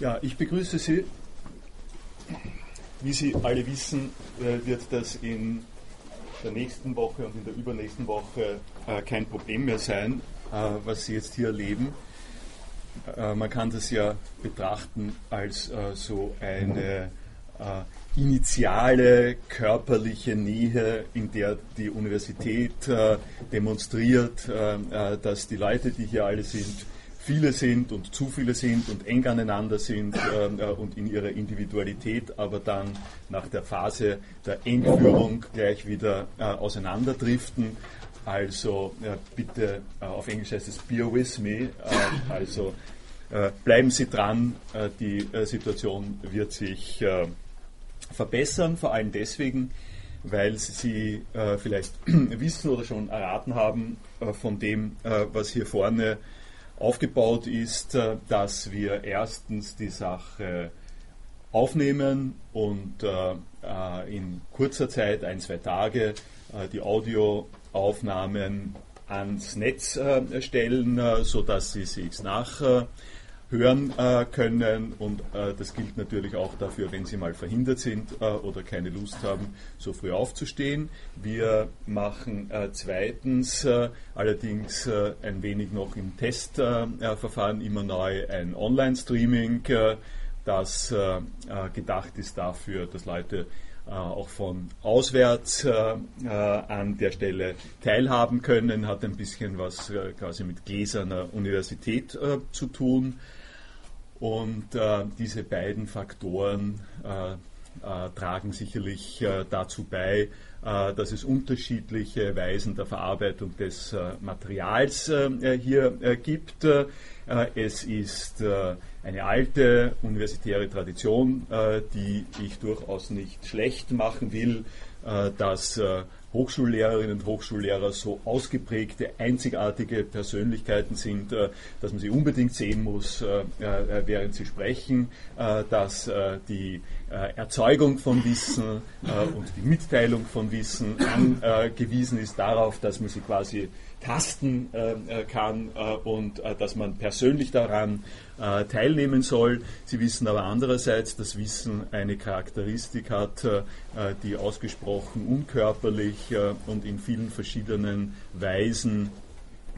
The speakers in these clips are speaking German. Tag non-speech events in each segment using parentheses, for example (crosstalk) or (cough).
Ja, ich begrüße Sie. Wie Sie alle wissen, äh, wird das in der nächsten Woche und in der übernächsten Woche äh, kein Problem mehr sein, äh, was Sie jetzt hier erleben. Man kann das ja betrachten als so eine initiale körperliche Nähe, in der die Universität demonstriert, dass die Leute, die hier alle sind, viele sind und zu viele sind und eng aneinander sind ähm, äh, und in ihrer Individualität, aber dann nach der Phase der Entführung gleich wieder äh, auseinanderdriften. Also äh, bitte, äh, auf Englisch heißt es Bear with me, äh, also äh, bleiben Sie dran, die Situation wird sich verbessern, vor allem deswegen, weil Sie vielleicht (clears throat) wissen oder schon erraten haben von dem, was hier vorne aufgebaut ist, äh, dass wir erstens die Sache aufnehmen und äh, äh, in kurzer Zeit, ein, zwei Tage, die Audioaufnahmen ans Netz stellen, sodass Sie sich nach hören äh, können und äh, das gilt natürlich auch dafür, wenn Sie mal verhindert sind äh, oder keine Lust haben, so früh aufzustehen. Wir machen äh, zweitens äh, allerdings äh, ein wenig noch im Testverfahren immer neu ein Online-Streaming, das gedacht ist dafür, dass Leute auch von auswärts an der Stelle teilhaben können, hat ein bisschen was quasi mit gläserner Universität zu tun. Und äh, diese beiden Faktoren äh, äh, tragen sicherlich äh, dazu bei, äh, dass es unterschiedliche Weisen der Verarbeitung des äh, Materials hier gibt. es ist eine alte universitäre Tradition, die ich durchaus nicht schlecht machen will, dass Hochschullehrerinnen und Hochschullehrer so ausgeprägte, einzigartige Persönlichkeiten sind, äh, dass man sie unbedingt sehen muss, äh, äh, während sie sprechen, dass die Erzeugung von Wissen und die Mitteilung von Wissen angewiesen ist darauf, dass man sie quasi tasten kann und dass man persönlich daran teilnehmen soll. Sie wissen aber andererseits, dass Wissen eine Charakteristik hat, die ausgesprochen unkörperlich und in vielen verschiedenen Weisen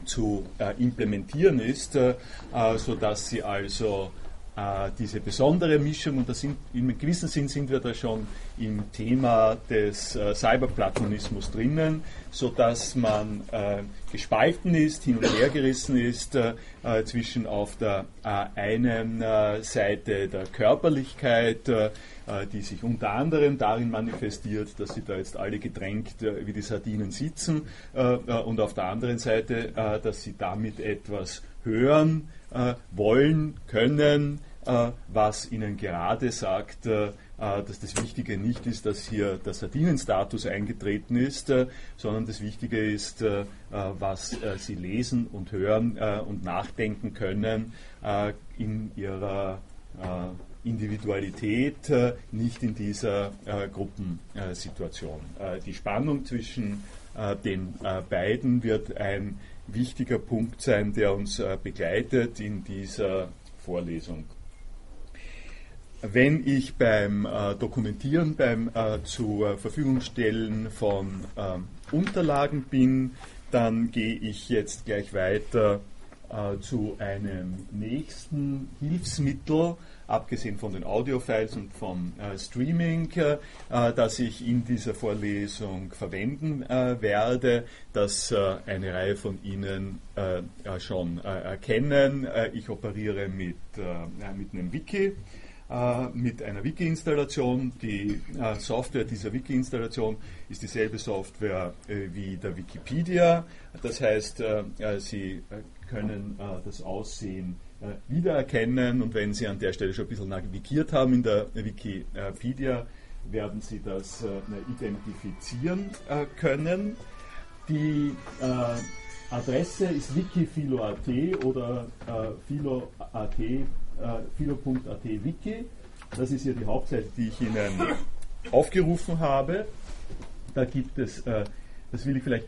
zu implementieren ist, sodass sie also äh, diese besondere Mischung, und sind, in einem gewissen Sinn sind wir da schon im Thema des äh, Cyberplatonismus drinnen, sodass man äh, gespalten ist, hin und her gerissen ist äh, äh zwischen auf der äh, einen Seite der Körperlichkeit, die sich unter anderem darin manifestiert, dass sie da jetzt alle gedrängt wie die Sardinen sitzen, und auf der anderen Seite, dass sie damit etwas hören, wollen, können, äh, was ihnen gerade sagt, äh, dass das Wichtige nicht ist, dass hier der Sardinenstatus eingetreten ist, sondern das Wichtige ist, was sie lesen und hören und nachdenken können in ihrer Individualität, nicht in dieser Gruppensituation. Die Spannung zwischen den beiden wird ein wichtiger Punkt sein, der uns äh, begleitet in dieser Vorlesung. Wenn ich beim äh, Dokumentieren, beim äh, zur Verfügung stellen von äh, Unterlagen bin, dann gehe ich jetzt gleich weiter zu einem nächsten Hilfsmittel, abgesehen von den Audiofiles und vom äh, Streaming, äh, das ich in dieser Vorlesung verwenden äh, werde, das äh, eine Reihe von Ihnen äh, schon erkennen. ich operiere mit, mit einem Wiki mit einer Wiki-Installation. Die Software dieser Wiki-Installation ist dieselbe Software wie der Wikipedia. Das heißt, Sie können das Aussehen äh, wiedererkennen und wenn Sie an der Stelle schon ein bisschen navigiert haben in der Wikipedia, werden Sie das äh, identifizieren äh, können. Die Adresse ist wikifilo.at oder philo.at, philo.at wiki. Das ist hier die Hauptseite, die ich Ihnen aufgerufen habe. Da gibt es, das will ich vielleicht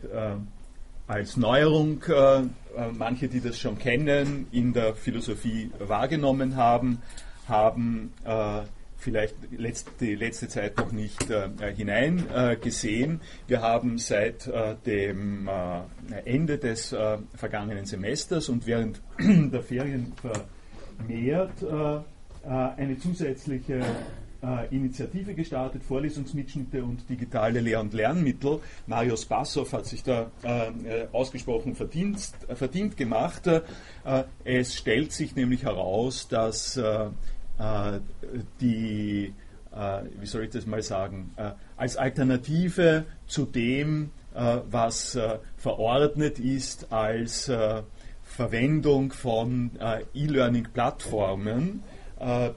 als Neuerung äh, äh, manche, die das schon kennen, in der Philosophie wahrgenommen haben, haben vielleicht die letzte Zeit noch nicht hineingesehen. Wir haben seit dem Ende des vergangenen Semesters und während (clears throat) der Ferien vermehrt eine zusätzliche äh, Initiative gestartet, Vorlesungsmitschnitte und digitale Lehr- und Lernmittel. Marius Bassow hat sich da äh, äh ausgesprochen verdient, verdient gemacht. Äh, es stellt sich nämlich heraus, dass äh, die, wie soll ich das mal sagen, als Alternative zu dem, was verordnet ist als Verwendung von E-Learning-Plattformen, äh,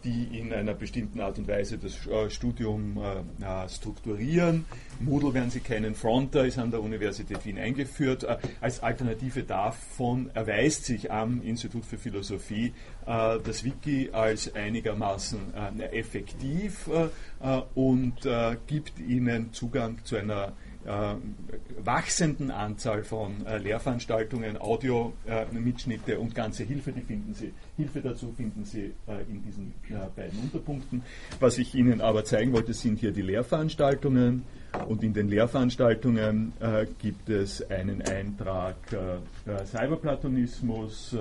die in einer bestimmten Art und Weise das äh, Studium äh, strukturieren. Moodle werden Sie kennen, Fronter ist an der Universität Wien eingeführt. Als Alternative davon erweist sich am Institut für Philosophie das Wiki als einigermaßen effektiv und gibt Ihnen Zugang zu einer äh, wachsenden Anzahl von äh, Lehrveranstaltungen, Audio-Mitschnitte äh, und ganze Hilfe, die finden Sie, Hilfe dazu finden Sie äh, in diesen äh, beiden Unterpunkten. Was ich Ihnen aber zeigen wollte, sind hier die Lehrveranstaltungen und in den Lehrveranstaltungen äh, gibt es einen Eintrag Cyberplatonismus,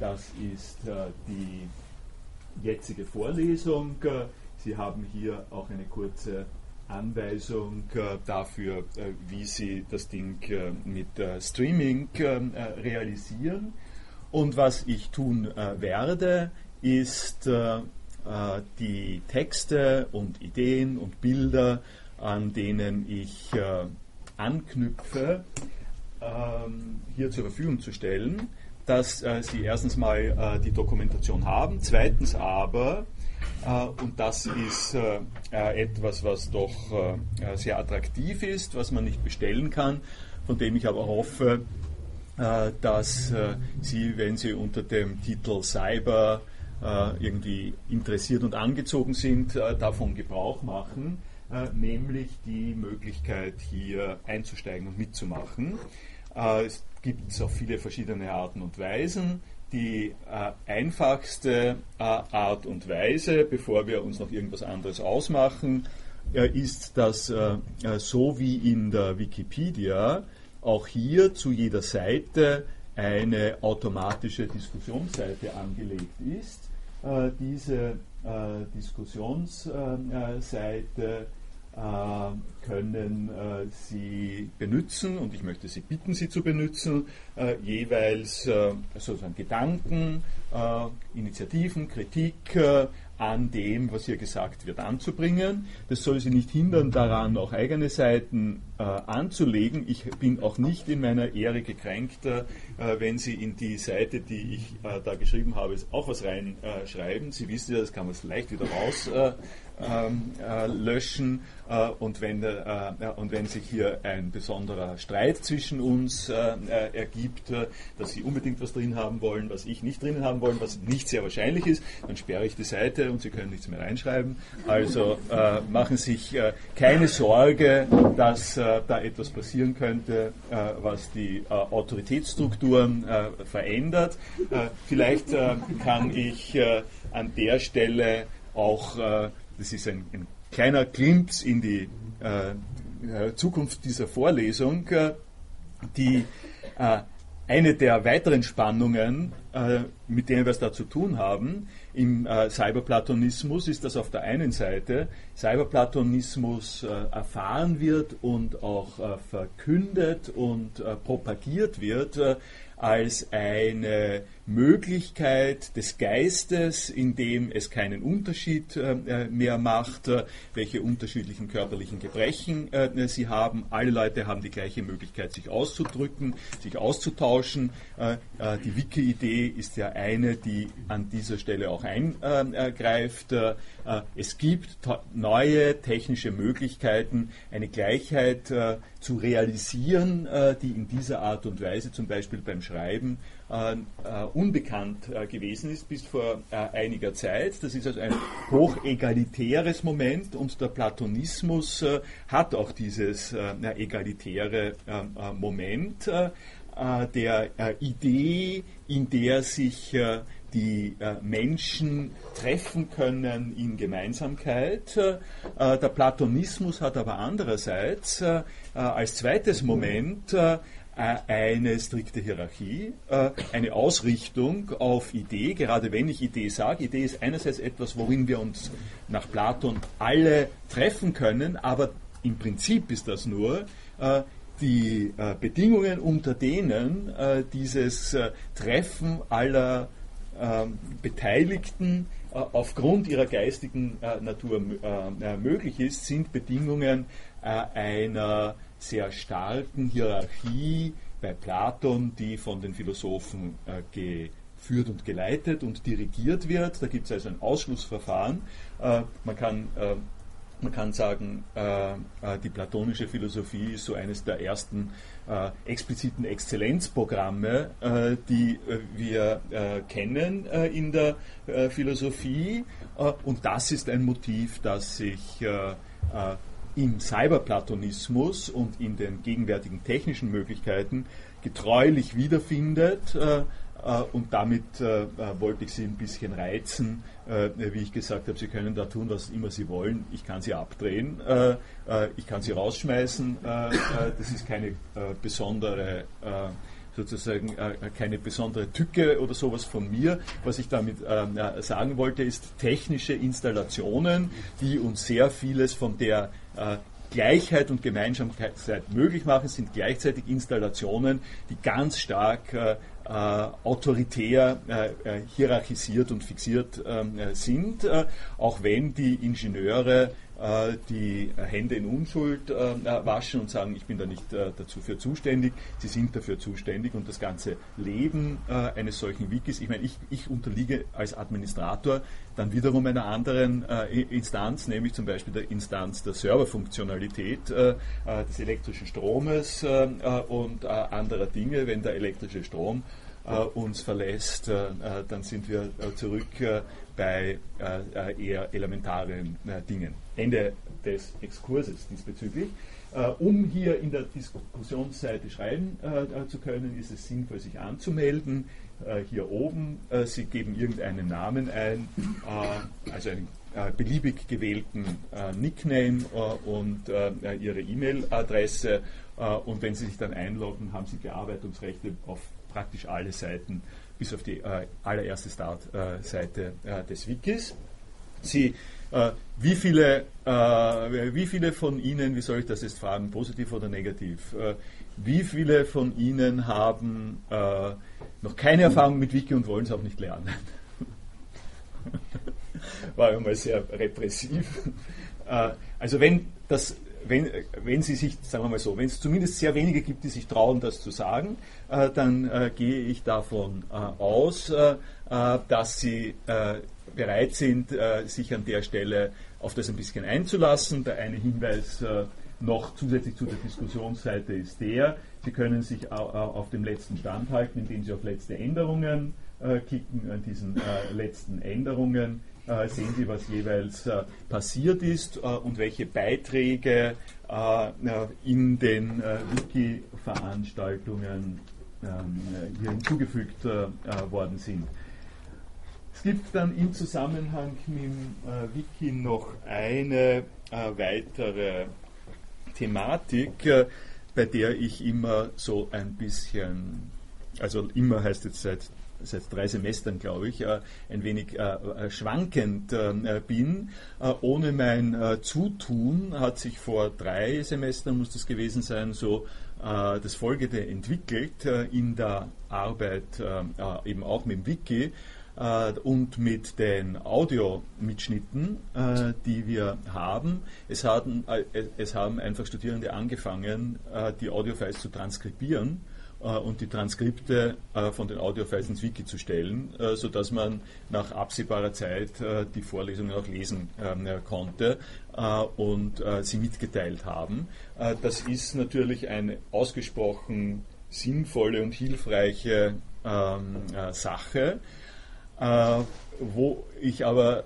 das ist die jetzige Vorlesung. Sie haben hier auch eine kurze Anweisung äh, dafür, äh, wie Sie das Ding äh, mit Streaming realisieren. Und was ich tun werde, ist die Texte und Ideen und Bilder, an denen ich anknüpfe, ähm, hier zur Verfügung zu stellen, dass Sie erstens mal die Dokumentation haben, zweitens aber äh, und das ist äh, äh, etwas, was doch sehr attraktiv ist, was man nicht bestellen kann, von dem ich aber hoffe, dass Sie, wenn Sie unter dem Titel Cyber irgendwie interessiert und angezogen sind, davon Gebrauch machen, nämlich die Möglichkeit hier einzusteigen und mitzumachen. Es gibt auf viele verschiedene Arten und Weisen die äh, einfachste äh, Art und Weise, bevor wir uns noch irgendwas anderes ausmachen, äh, ist, dass äh, äh, so wie in der Wikipedia auch hier zu jeder Seite eine automatische Diskussionsseite angelegt ist. Äh, diese Diskussionsseite können äh, Sie benutzen und ich möchte Sie bitten, sie zu benutzen, äh, jeweils sozusagen Gedanken, Initiativen, Kritik an dem, was hier gesagt wird, anzubringen. Das soll Sie nicht hindern, daran auch eigene Seiten äh, anzulegen. Ich bin auch nicht in meiner Ehre gekränkt, äh, wenn Sie in die Seite, die ich äh, da geschrieben habe, auch was reinschreiben. Sie wissen ja, das kann man leicht wieder raus ähm, äh, löschen äh, und, wenn, äh, und wenn sich hier ein besonderer Streit zwischen uns ergibt, dass Sie unbedingt was drin haben wollen, was ich nicht drin haben wollen, was nicht sehr wahrscheinlich ist, dann sperre ich die Seite und Sie können nichts mehr reinschreiben. Also machen Sie sich keine Sorge, dass da etwas passieren könnte, was die Autoritätsstrukturen verändert. vielleicht kann ich an der Stelle auch das ist ein, ein kleiner Glimpse in die äh, äh, Zukunft dieser Vorlesung, äh, die äh, eine der weiteren Spannungen, äh, mit denen wir es da zu tun haben, im äh, Cyberplatonismus ist, dass auf der einen Seite Cyberplatonismus erfahren wird und auch verkündet und propagiert wird als eine Möglichkeit des Geistes, in dem es keinen Unterschied äh, mehr macht, äh, welche unterschiedlichen körperlichen Gebrechen äh, sie haben. Alle Leute haben die gleiche Möglichkeit, sich auszudrücken, sich auszutauschen. Äh, äh, die Wiki-Idee ist ja eine, die an dieser Stelle auch eingreift. Äh, es gibt neue technische Möglichkeiten, eine Gleichheit zu realisieren, die in dieser Art und Weise zum Beispiel beim Schreiben äh, äh, unbekannt äh, gewesen ist bis vor einiger Zeit. Das ist also ein hochegalitäres Moment und der Platonismus hat auch dieses egalitäre Moment der Idee, in der sich die äh, Menschen treffen können in Gemeinsamkeit. Äh, der Platonismus hat aber andererseits äh, als zweites Moment eine strikte Hierarchie, eine Ausrichtung auf Idee, gerade wenn ich Idee sage. Idee ist einerseits etwas, worin wir uns nach Platon alle treffen können, aber im Prinzip ist das nur die Bedingungen, unter denen dieses Treffen aller ähm, Beteiligten äh, aufgrund ihrer geistigen äh, Natur äh, möglich ist, sind Bedingungen einer sehr starken Hierarchie bei Platon, die von den Philosophen geführt und geleitet und dirigiert wird. Da gibt es also ein Ausschlussverfahren. Man kann man kann sagen, äh, die platonische Philosophie ist so eines der ersten äh, expliziten Exzellenzprogramme, äh, die äh, wir äh, kennen äh, in der Philosophie. und das ist ein Motiv, das sich im Cyberplatonismus und in den gegenwärtigen technischen Möglichkeiten getreulich wiederfindet. und damit wollte ich Sie ein bisschen reizen, wie ich gesagt habe, Sie können da tun, was immer Sie wollen. Ich kann Sie abdrehen, ich kann Sie rausschmeißen. das ist keine besondere sozusagen keine besondere Tücke oder sowas von mir. Was ich damit sagen wollte, ist technische Installationen, die uns sehr vieles von der Gleichheit und Gemeinsamkeit möglich machen, sind gleichzeitig Installationen, die ganz stark äh, äh, autoritär äh, äh, hierarchisiert und fixiert ähm, sind, auch wenn die Ingenieure die Hände in Unschuld waschen und sagen, ich bin da nicht dazu für zuständig, sie sind dafür zuständig und das ganze Leben eines solchen Wikis, ich meine, ich, ich unterliege als Administrator dann wiederum einer anderen Instanz, nämlich zum Beispiel der Instanz der Serverfunktionalität des elektrischen Stromes und anderer Dinge, wenn der elektrische Strom äh, uns verlässt, äh, äh, dann sind wir zurück bei eher elementaren Dingen. Ende des Exkurses diesbezüglich. um hier in der Diskussionsseite schreiben zu können, ist es sinnvoll, sich anzumelden. hier oben, Sie geben irgendeinen Namen ein, also einen beliebig gewählten Nickname und Ihre E-Mail-Adresse. und wenn Sie sich dann einloggen, haben Sie Bearbeitungsrechte auf praktisch alle Seiten, bis auf die äh, allererste Startseite äh, des Wikis. Sie, äh, wie, viele, äh, wie viele von Ihnen, wie soll ich das jetzt fragen, positiv oder negativ, äh, wie viele von Ihnen haben noch keine Erfahrung mit Wiki und wollen es auch nicht lernen? (laughs) War immer sehr repressiv. also wenn das wenn, wenn Sie sich, sagen wir mal so, wenn es zumindest sehr wenige gibt, die sich trauen, das zu sagen, dann äh, gehe ich davon äh, aus, äh, äh, dass Sie äh, bereit sind, sich an der Stelle auf das ein bisschen einzulassen. Der eine Hinweis noch zusätzlich zu der Diskussionsseite ist der, Sie können sich auf dem letzten Stand halten, indem Sie auf letzte Änderungen klicken, an diesen letzten Änderungen äh, sehen Sie, was jeweils äh, passiert ist äh, und welche Beiträge in den Wiki-Veranstaltungen hier hinzugefügt worden sind. Es gibt dann im Zusammenhang mit dem Wiki noch eine weitere Thematik, bei der ich immer so ein bisschen, also immer heißt jetzt seit seit drei Semestern, glaube ich, äh, ein wenig äh, äh, schwankend bin. Ohne mein Zutun hat sich vor drei Semestern, muss das gewesen sein, so das Folgende entwickelt in der Arbeit eben auch mit dem Wiki und mit den Audiomitschnitten, die wir haben. Es, hatten, es haben einfach Studierende angefangen, die Audiofiles zu transkribieren und die Transkripte äh, von den Audiofiles ins Wiki zu stellen, äh, sodass man nach absehbarer Zeit die Vorlesungen auch lesen ähm, konnte und sie mitgeteilt haben. Das ist natürlich eine ausgesprochen sinnvolle und hilfreiche ähm, Sache, wo ich aber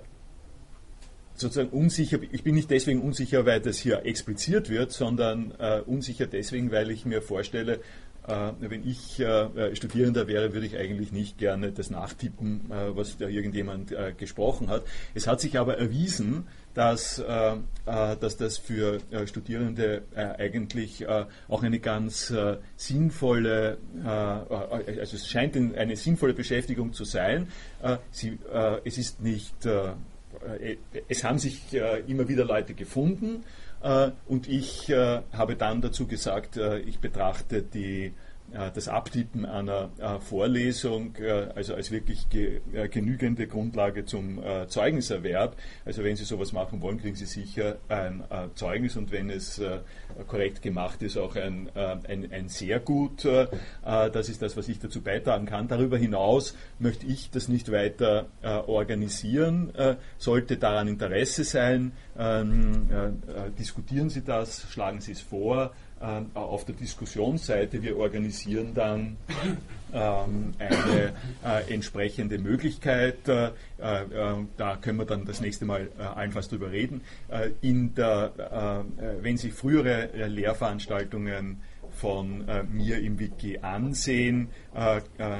sozusagen unsicher, ich bin nicht deswegen unsicher, weil das hier expliziert wird, sondern unsicher deswegen, weil ich mir vorstelle, äh, wenn ich äh, Studierender wäre, würde ich eigentlich nicht gerne das nachtippen, äh, was da irgendjemand gesprochen hat. Es hat sich aber erwiesen, dass, dass das für Studierende eigentlich auch eine ganz sinnvolle, also es scheint eine sinnvolle Beschäftigung zu sein. Sie, es ist nicht, es haben sich immer wieder Leute gefunden, äh, und ich äh, habe dann dazu gesagt, äh, ich betrachte die äh, das Abtippen einer äh, Vorlesung äh, also als wirklich genügende Grundlage zum Zeugniserwerb. Also wenn Sie sowas machen wollen, kriegen Sie sicher ein Zeugnis und wenn es korrekt gemacht ist, auch ein, ein, ein sehr gut. Das ist das, was ich dazu beitragen kann. Darüber hinaus möchte ich das nicht weiter organisieren. Sollte daran Interesse sein, ähm, diskutieren Sie das, schlagen Sie es vor ähm, auf der Diskussionsseite. Wir organisieren dann ähm, eine äh, entsprechende Möglichkeit. Äh, äh, da können wir dann das nächste Mal äh, allenfalls drüber reden. Äh, in der, äh, wenn Sie frühere Lehrveranstaltungen von mir im Wiki ansehen,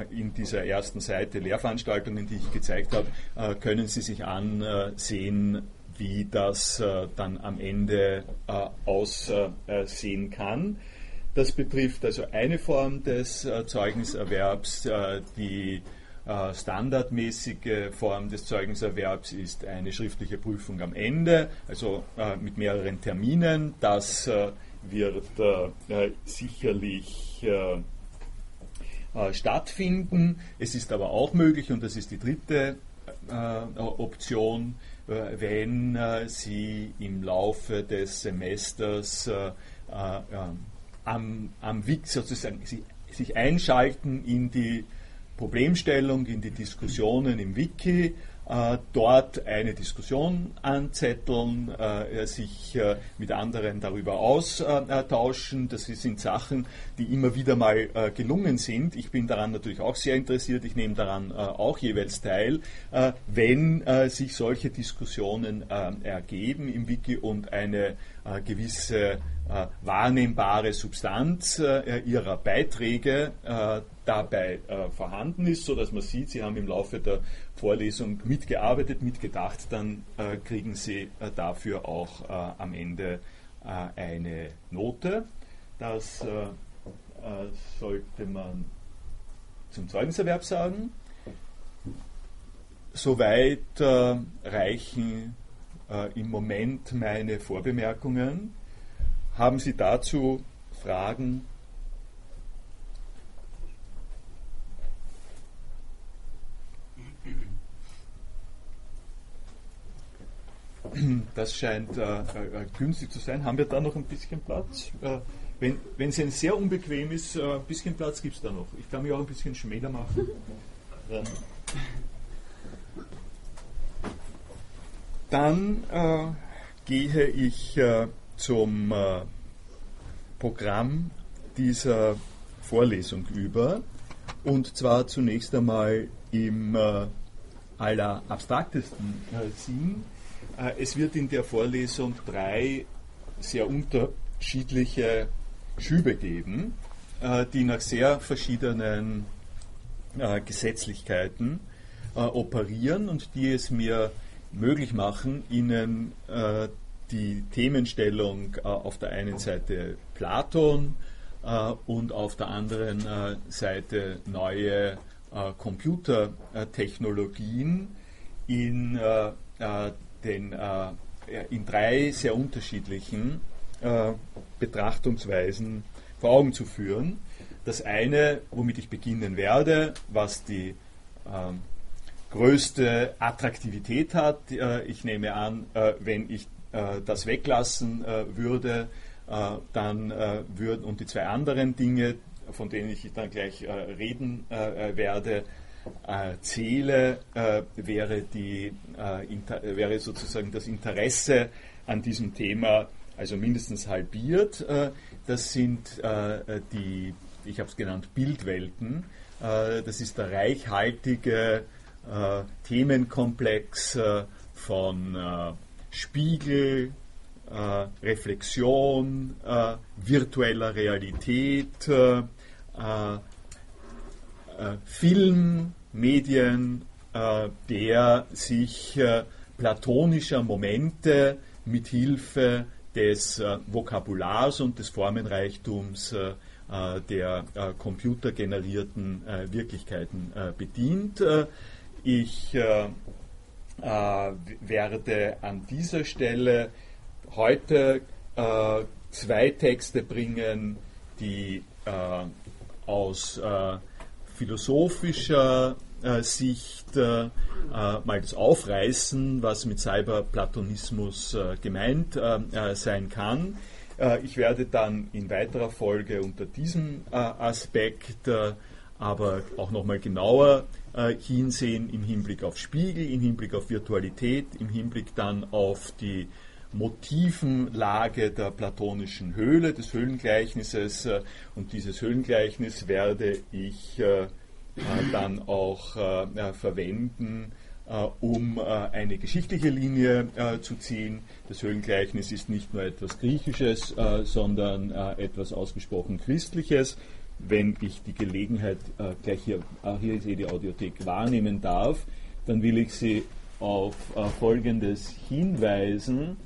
in dieser ersten Seite Lehrveranstaltungen, die ich gezeigt habe, können Sie sich ansehen, wie das äh, dann am Ende äh, aussehen kann. Das betrifft also eine Form des äh, Zeugniserwerbs, äh, die äh, standardmäßige Form des Zeugniserwerbs ist eine schriftliche Prüfung am Ende, also mit mehreren Terminen. Das wird sicherlich stattfinden. Es ist aber auch möglich, und das ist die dritte Option, wenn äh, Sie im Laufe des Semesters äh, am, am WIG sozusagen Sie, sich einschalten in die Problemstellung, in die Diskussionen im Wiki äh, dort eine Diskussion anzetteln, äh, sich äh, mit anderen darüber austauschen. Das sind Sachen, die immer wieder mal gelungen sind. Ich bin daran natürlich auch sehr interessiert. Ich nehme daran auch jeweils teil, wenn sich solche Diskussionen ergeben im Wiki und eine gewisse wahrnehmbare Substanz ihrer Beiträge dabei äh, vorhanden ist, sodass man sieht, Sie haben im Laufe der Vorlesung mitgearbeitet, mitgedacht, dann äh, kriegen Sie äh, dafür auch äh, am Ende äh, eine Note. Das äh, sollte man zum Zeugniserwerb sagen. Soweit reichen im Moment meine Vorbemerkungen. Haben Sie dazu Fragen? Das scheint äh, äh, günstig zu sein. Haben wir da noch ein bisschen Platz? Äh, wenn, es sehr unbequem ist, äh, ein bisschen Platz gibt es da noch. Ich kann mich auch ein bisschen schmäler machen. Dann äh, gehe ich äh, zum Programm dieser Vorlesung über. Und zwar zunächst einmal im allerabstraktesten Sinn äh, es wird in der Vorlesung drei sehr unterschiedliche Schübe geben, äh, die nach sehr verschiedenen äh, Gesetzlichkeiten operieren und die es mir möglich machen, Ihnen die Themenstellung auf der einen Seite Platon und auf der anderen Seite neue Computertechnologien in den, äh, in drei sehr unterschiedlichen äh, Betrachtungsweisen vor Augen zu führen. Das eine, womit ich beginnen werde, was die ähm, größte Attraktivität hat. Äh, ich nehme an, äh, wenn ich äh, das weglassen äh, würde, dann würden und die zwei anderen Dinge, von denen ich dann gleich reden werde, äh, äh, wäre, die, äh, wäre sozusagen das Interesse an diesem Thema also mindestens halbiert. Äh, das sind äh, die, ich habe es genannt, Bildwelten. Äh, das ist der reichhaltige Themenkomplex von Spiegel, Reflexion, virtueller Realität, Film, Medien, der sich platonischer Momente mit Hilfe des Vokabulars und des Formenreichtums der computergenerierten Wirklichkeiten bedient. Ich werde an dieser Stelle heute äh, zwei Texte bringen, die äh, aus äh, philosophischer äh, Sicht äh, äh, mal das Aufreißen, was mit Cyberplatonismus gemeint sein kann. ich werde dann in weiterer Folge unter diesem Aspekt aber auch nochmal genauer hinsehen im Hinblick auf Spiegel, im Hinblick auf Virtualität, im Hinblick dann auf die Motivenlage der platonischen Höhle, des Höhlengleichnisses. Äh, und dieses Höhlengleichnis werde ich äh, äh, dann auch verwenden, um eine geschichtliche Linie zu ziehen. Das Höhlengleichnis ist nicht nur etwas Griechisches, sondern etwas ausgesprochen Christliches. Wenn ich die Gelegenheit gleich hier, hier ist eh die Audiothek, wahrnehmen darf, dann will ich Sie auf Folgendes hinweisen.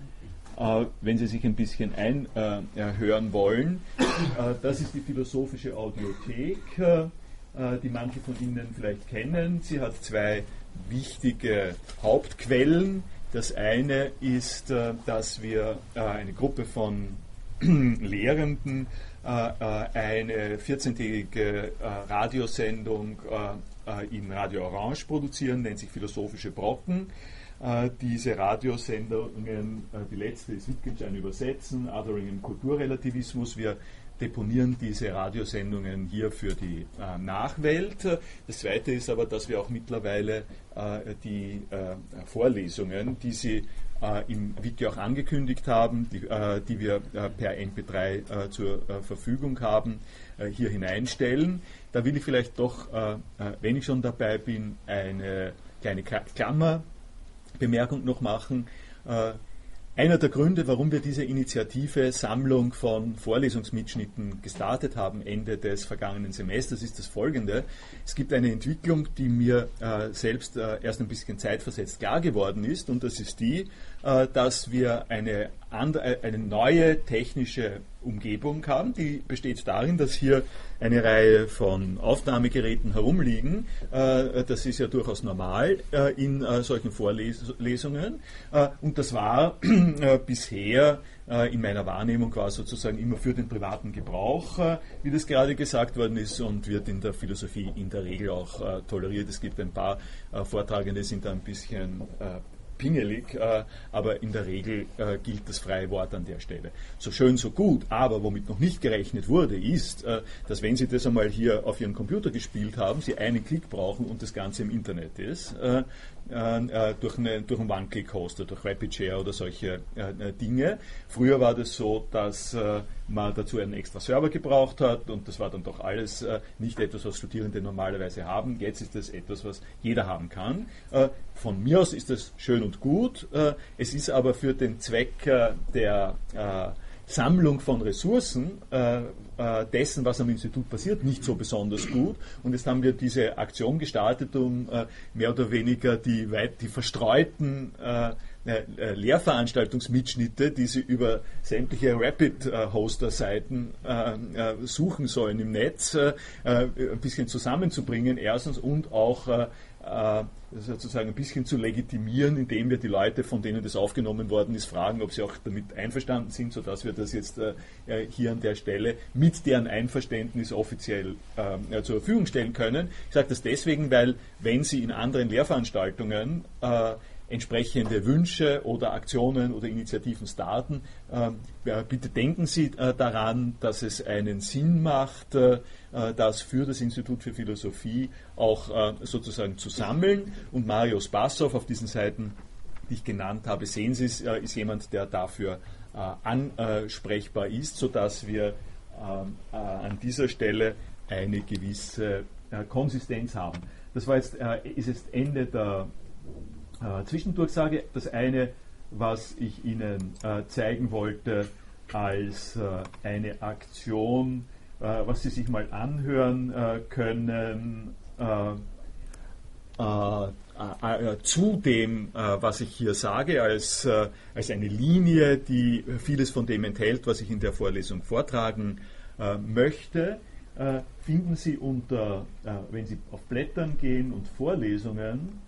Äh, wenn Sie sich ein bisschen einhören äh, wollen. Äh, das ist die philosophische Audiothek, die manche von Ihnen vielleicht kennen. Sie hat zwei wichtige Hauptquellen. Das eine ist, dass wir eine Gruppe von (clears throat) Lehrenden eine 14-tägige Radiosendung in Radio Orange produzieren, nennt sich Philosophische Brocken. Äh, diese Radiosendungen, äh, die letzte ist Wittgenstein übersetzen, Othering im Kulturrelativismus. Wir deponieren diese Radiosendungen hier für die äh, Nachwelt. Das Zweite ist aber, dass wir auch mittlerweile äh, die äh, Vorlesungen, die Sie äh, im Wiki auch angekündigt haben, die, die wir per MP3 zur Verfügung haben, hier hineinstellen. Da will ich vielleicht doch, wenn ich schon dabei bin, eine kleine Klammer Bemerkung noch machen. Einer der Gründe, warum wir diese Initiative Sammlung von Vorlesungsmitschnitten gestartet haben Ende des vergangenen Semesters, ist das folgende. Es gibt eine Entwicklung, die mir äh, selbst äh, erst ein bisschen zeitversetzt klar geworden ist, und das ist die, äh, dass wir eine, eine neue technische Umgebung haben. Die besteht darin, dass hier eine Reihe von Aufnahmegeräten herumliegen. Äh, das ist ja durchaus normal in solchen Vorlesungen. Und das war (clears throat) bisher in meiner Wahrnehmung war sozusagen immer für den privaten Gebrauch, wie das gerade gesagt worden ist, und wird in der Philosophie in der Regel auch toleriert. Es gibt ein paar Vortragende, sind da ein bisschen pingelig, äh, aber in der Regel äh, gilt das freie Wort an der Stelle. So schön, so gut, aber womit noch nicht gerechnet wurde, ist, äh, dass wenn Sie das einmal hier auf Ihrem Computer gespielt haben, Sie einen Klick brauchen und das Ganze im Internet ist. Äh, äh, durch, eine, durch einen One-Click-Hoster, durch RapidShare oder solche äh, Dinge. Früher war das so, dass man dazu einen extra Server gebraucht hat und das war dann doch alles nicht etwas, was Studierende normalerweise haben. Jetzt ist das etwas, was jeder haben kann. von mir aus ist das schön und gut. es ist aber für den Zweck der Sammlung von Ressourcen äh, äh, dessen, was am Institut passiert, nicht so besonders gut. Und jetzt haben wir diese Aktion gestartet, um äh, mehr oder weniger die, die verstreuten äh, äh, Lehrveranstaltungsmitschnitte, die Sie über sämtliche Rapid-Hoster-Seiten äh, suchen sollen im Netz, ein bisschen zusammenzubringen, erstens, und auch sozusagen ein bisschen zu legitimieren, indem wir die Leute, von denen das aufgenommen worden ist, fragen, ob sie auch damit einverstanden sind, sodass wir das jetzt äh, hier an der Stelle mit deren Einverständnis offiziell äh, zur Verfügung stellen können. Ich sage das deswegen, weil wenn Sie in anderen Lehrveranstaltungen äh, entsprechende Wünsche oder Aktionen oder Initiativen starten, äh, bitte denken Sie äh, daran, dass es einen Sinn macht, äh, das für das Institut für Philosophie auch sozusagen zu sammeln. Und Marius Bassow auf diesen Seiten, die ich genannt habe, sehen Sie es, ist jemand, der dafür ansprechbar ist, sodass wir an dieser Stelle eine gewisse Konsistenz haben. Das war jetzt, ist jetzt Ende der äh, Zwischendurchsage. Das eine, was ich Ihnen äh, zeigen wollte als äh, eine Aktion was Sie sich mal anhören können zu dem, was ich hier sage, als, als eine Linie, die vieles von dem enthält, was ich in der Vorlesung vortragen möchte, finden Sie unter, wenn Sie auf Blättern gehen und Vorlesungen,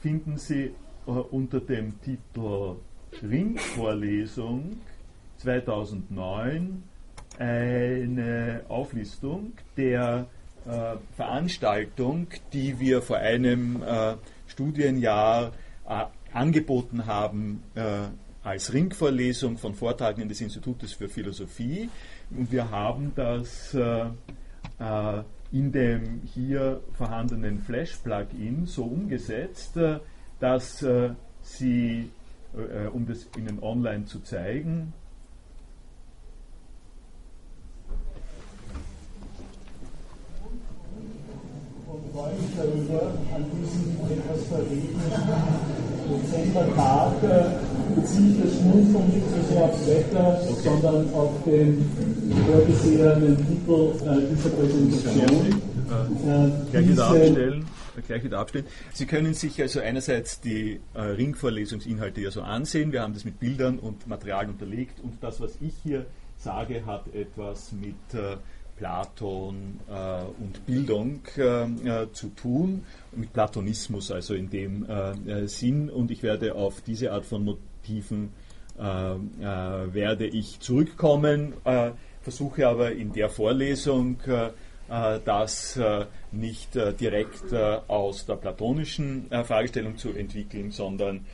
finden Sie unter dem Titel Ringvorlesung 2009 eine Auflistung der äh, Veranstaltung, die wir vor einem äh, Studienjahr äh, angeboten haben äh, als Ringvorlesung von Vortragenden des Institutes für Philosophie. Und wir haben das äh, äh, in dem hier vorhandenen Flash-Plugin so umgesetzt, dass Sie, um das Ihnen online zu zeigen, freue mich darüber, an diesem etwas verregneten Dezembertag äh, beziehe ich das Schmunzeln nicht so sehr aufs Wetter, okay. sondern auf den vorgesehenen Titel äh, dieser Präsentation. Äh, gleich wieder abstellen gleich wieder abstellen. Sie können sich also einerseits die äh, Ringvorlesungsinhalte ja so ansehen. Wir haben das mit Bildern und Material unterlegt und das, was ich hier sage, hat etwas mit äh, Platon äh, und Bildung äh, äh, zu tun, mit Platonismus also in dem äh, äh, Sinn. Und ich werde auf diese Art von Motiven äh, werde ich zurückkommen, versuche aber in der Vorlesung das nicht direkt aus der platonischen Fragestellung zu entwickeln, sondern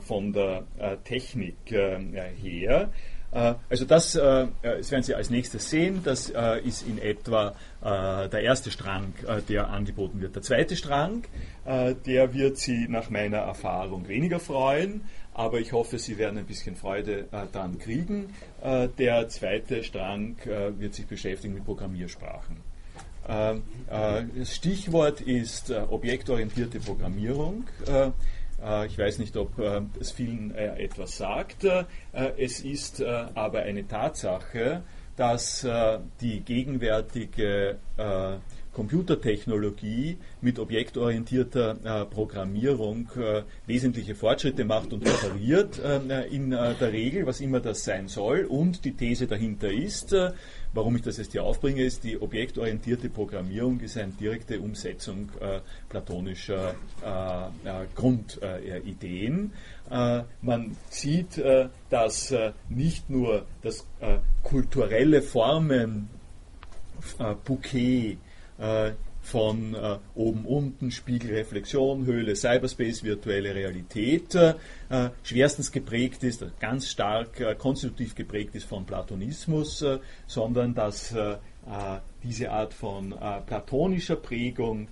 von der Technik her. Äh, also das, äh, das werden Sie als nächstes sehen. Das äh, ist in etwa der erste Strang, der angeboten wird. Der zweite Strang, der wird Sie nach meiner Erfahrung weniger freuen, aber ich hoffe, Sie werden ein bisschen Freude dann kriegen. Der zweite Strang wird sich beschäftigen mit Programmiersprachen. Das Stichwort ist objektorientierte Programmierung. Äh, ich weiß nicht, ob äh, es vielen äh, etwas sagt. Es ist aber eine Tatsache, dass die gegenwärtige Computertechnologie mit objektorientierter Programmierung wesentliche Fortschritte macht und repariert in der Regel, was immer das sein soll. Und die These dahinter ist, Warum ich das jetzt hier aufbringe, ist, die objektorientierte Programmierung ist eine direkte Umsetzung äh, platonischer äh, äh Grundideen. Äh, man sieht, äh, dass nicht nur das kulturelle Formen Bouquet von äh, oben unten, Spiegel, Reflexion, Höhle, Cyberspace, virtuelle Realität, äh, schwerstens geprägt ist, ganz stark äh, konstitutiv geprägt ist von Platonismus, äh, sondern dass äh, äh, diese Art von platonischer Prägung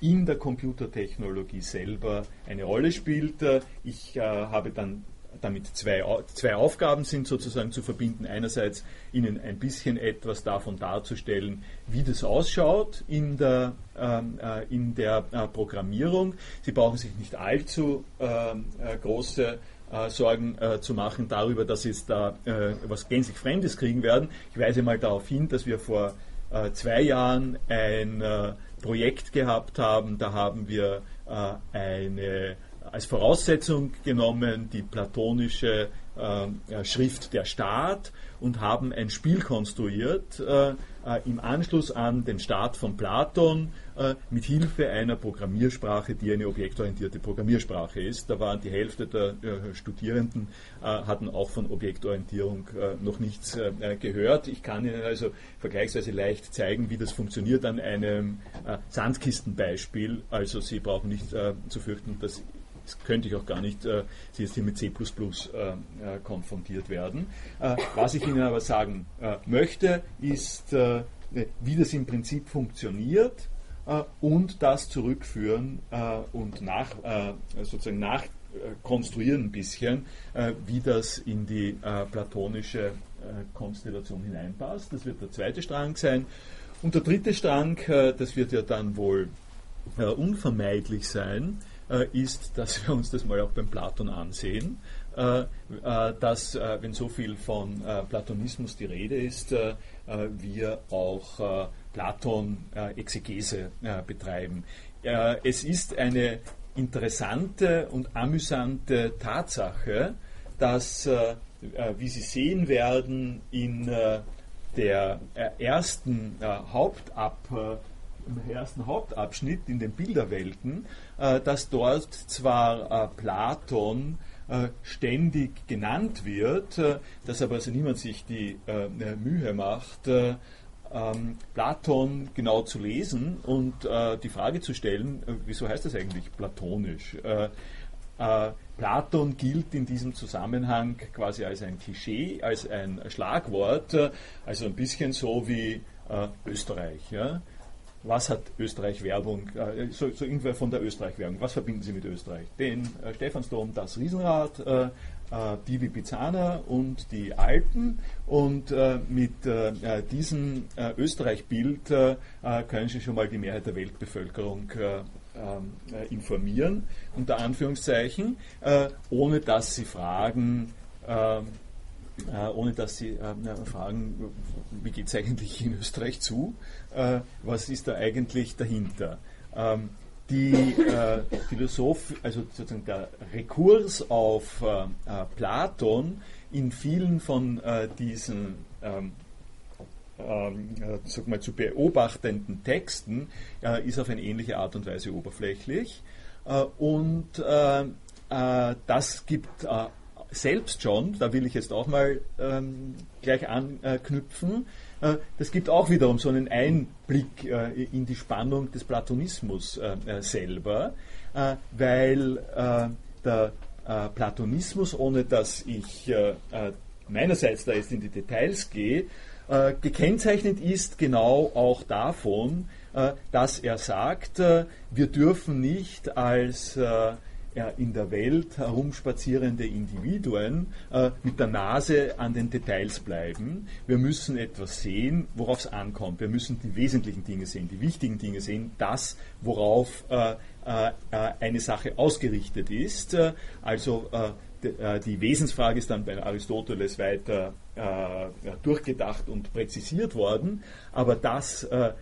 in der Computertechnologie selber eine Rolle spielt. Ich habe dann damit zwei, zwei Aufgaben sind sozusagen zu verbinden. Einerseits Ihnen ein bisschen etwas davon darzustellen, wie das ausschaut in der, ähm, äh, in der äh, Programmierung. Sie brauchen sich nicht allzu ähm, äh, große äh, Sorgen äh, zu machen darüber, dass Sie da äh, was gänzlich Fremdes kriegen werden. Ich weise mal darauf hin, dass wir vor zwei Jahren ein Projekt gehabt haben. Da haben wir eine als Voraussetzung genommen die platonische äh, Schrift der Staat und haben ein Spiel konstruiert äh, äh, im Anschluss an den Staat von Platon äh, mit Hilfe einer Programmiersprache, die eine objektorientierte Programmiersprache ist. Da waren die Hälfte der äh, Studierenden äh, hatten auch von Objektorientierung noch nichts gehört. Ich kann Ihnen also vergleichsweise leicht zeigen, wie das funktioniert an einem Sandkistenbeispiel. Also Sie brauchen nicht zu fürchten, dass das könnte ich auch gar nicht, äh, Sie jetzt hier mit C äh, äh, konfrontiert werden. Äh, was ich Ihnen aber sagen äh, möchte, ist, äh, wie das im Prinzip funktioniert und das zurückführen und nach, sozusagen nachkonstruieren ein bisschen, wie das in die platonische Konstellation hineinpasst. Das wird der zweite Strang sein. Und der dritte Strang, das wird ja dann wohl unvermeidlich sein, ist, dass wir uns das mal auch beim Platon ansehen, dass, wenn so viel von Platonismus die Rede ist, wir auch Platon Exegese betreiben. es ist eine interessante und amüsante Tatsache, dass, wie Sie sehen werden, in der ersten Hauptab im ersten Hauptabschnitt in den Bilderwelten, äh, dass dort zwar äh, Platon äh, ständig genannt wird, dass aber also niemand sich die Mühe macht, ähm, Platon genau zu lesen und die Frage zu stellen, wieso heißt das eigentlich platonisch? Platon gilt in diesem Zusammenhang quasi als ein Klischee, als ein Schlagwort, also ein bisschen so wie Österreich. Ja? Was hat Österreich Werbung, äh, so, so irgendwer von der Österreich-Werbung, was verbinden Sie mit Österreich? Den äh, Stephansdom, das Riesenrad, äh, äh, die Lipizzaner und die Alpen und äh, mit äh, diesem Österreich-Bild können Sie schon mal die Mehrheit der Weltbevölkerung ähm, informieren, unter Anführungszeichen, ohne dass Sie fragen, ähm, äh, ohne dass Sie äh, fragen, wie geht es eigentlich in Österreich zu? Äh, was ist da eigentlich dahinter? Ähm, die äh, Philosoph, also sozusagen der Rekurs auf äh, äh, Platon in vielen von diesen ähm, ähm, sag mal, zu beobachtenden Texten ist auf eine ähnliche Art und Weise oberflächlich. und das gibt selbst schon, da will ich jetzt auch mal ähm, gleich anknüpfen, äh, das gibt auch wiederum so einen Einblick äh, in die Spannung des Platonismus äh, äh selber, äh, weil äh, der Platonismus, ohne dass ich meinerseits da jetzt in die Details gehe, gekennzeichnet ist genau auch davon, dass er sagt, wir dürfen nicht als in der Welt herumspazierende Individuen äh, mit der Nase an den Details bleiben. Wir müssen etwas sehen, worauf es ankommt. Wir müssen die wesentlichen Dinge sehen, die wichtigen Dinge sehen, das, worauf äh, äh, eine Sache ausgerichtet ist. Also äh, die Wesensfrage ist dann bei Aristoteles weiter äh, durchgedacht und präzisiert worden, aber das, äh,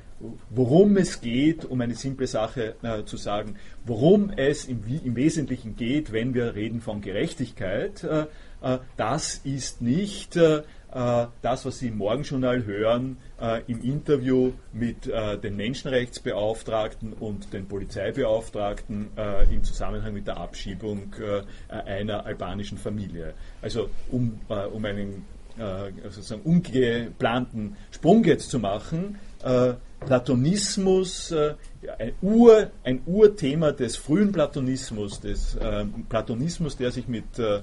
worum es geht, um eine simple Sache äh, zu sagen, worum es im, im, Wesentlichen geht, wenn wir reden von Gerechtigkeit, äh, äh, das ist nicht äh, das, was Sie im Morgenjournal hören, äh, im Interview mit äh, den Menschenrechtsbeauftragten und den Polizeibeauftragten im Zusammenhang mit der Abschiebung einer albanischen Familie. Also um, um einen sozusagen ungeplanten Sprung jetzt zu machen, Platonismus, äh, ein, ein Urthema des frühen Platonismus, des äh, Platonismus, der sich mit äh,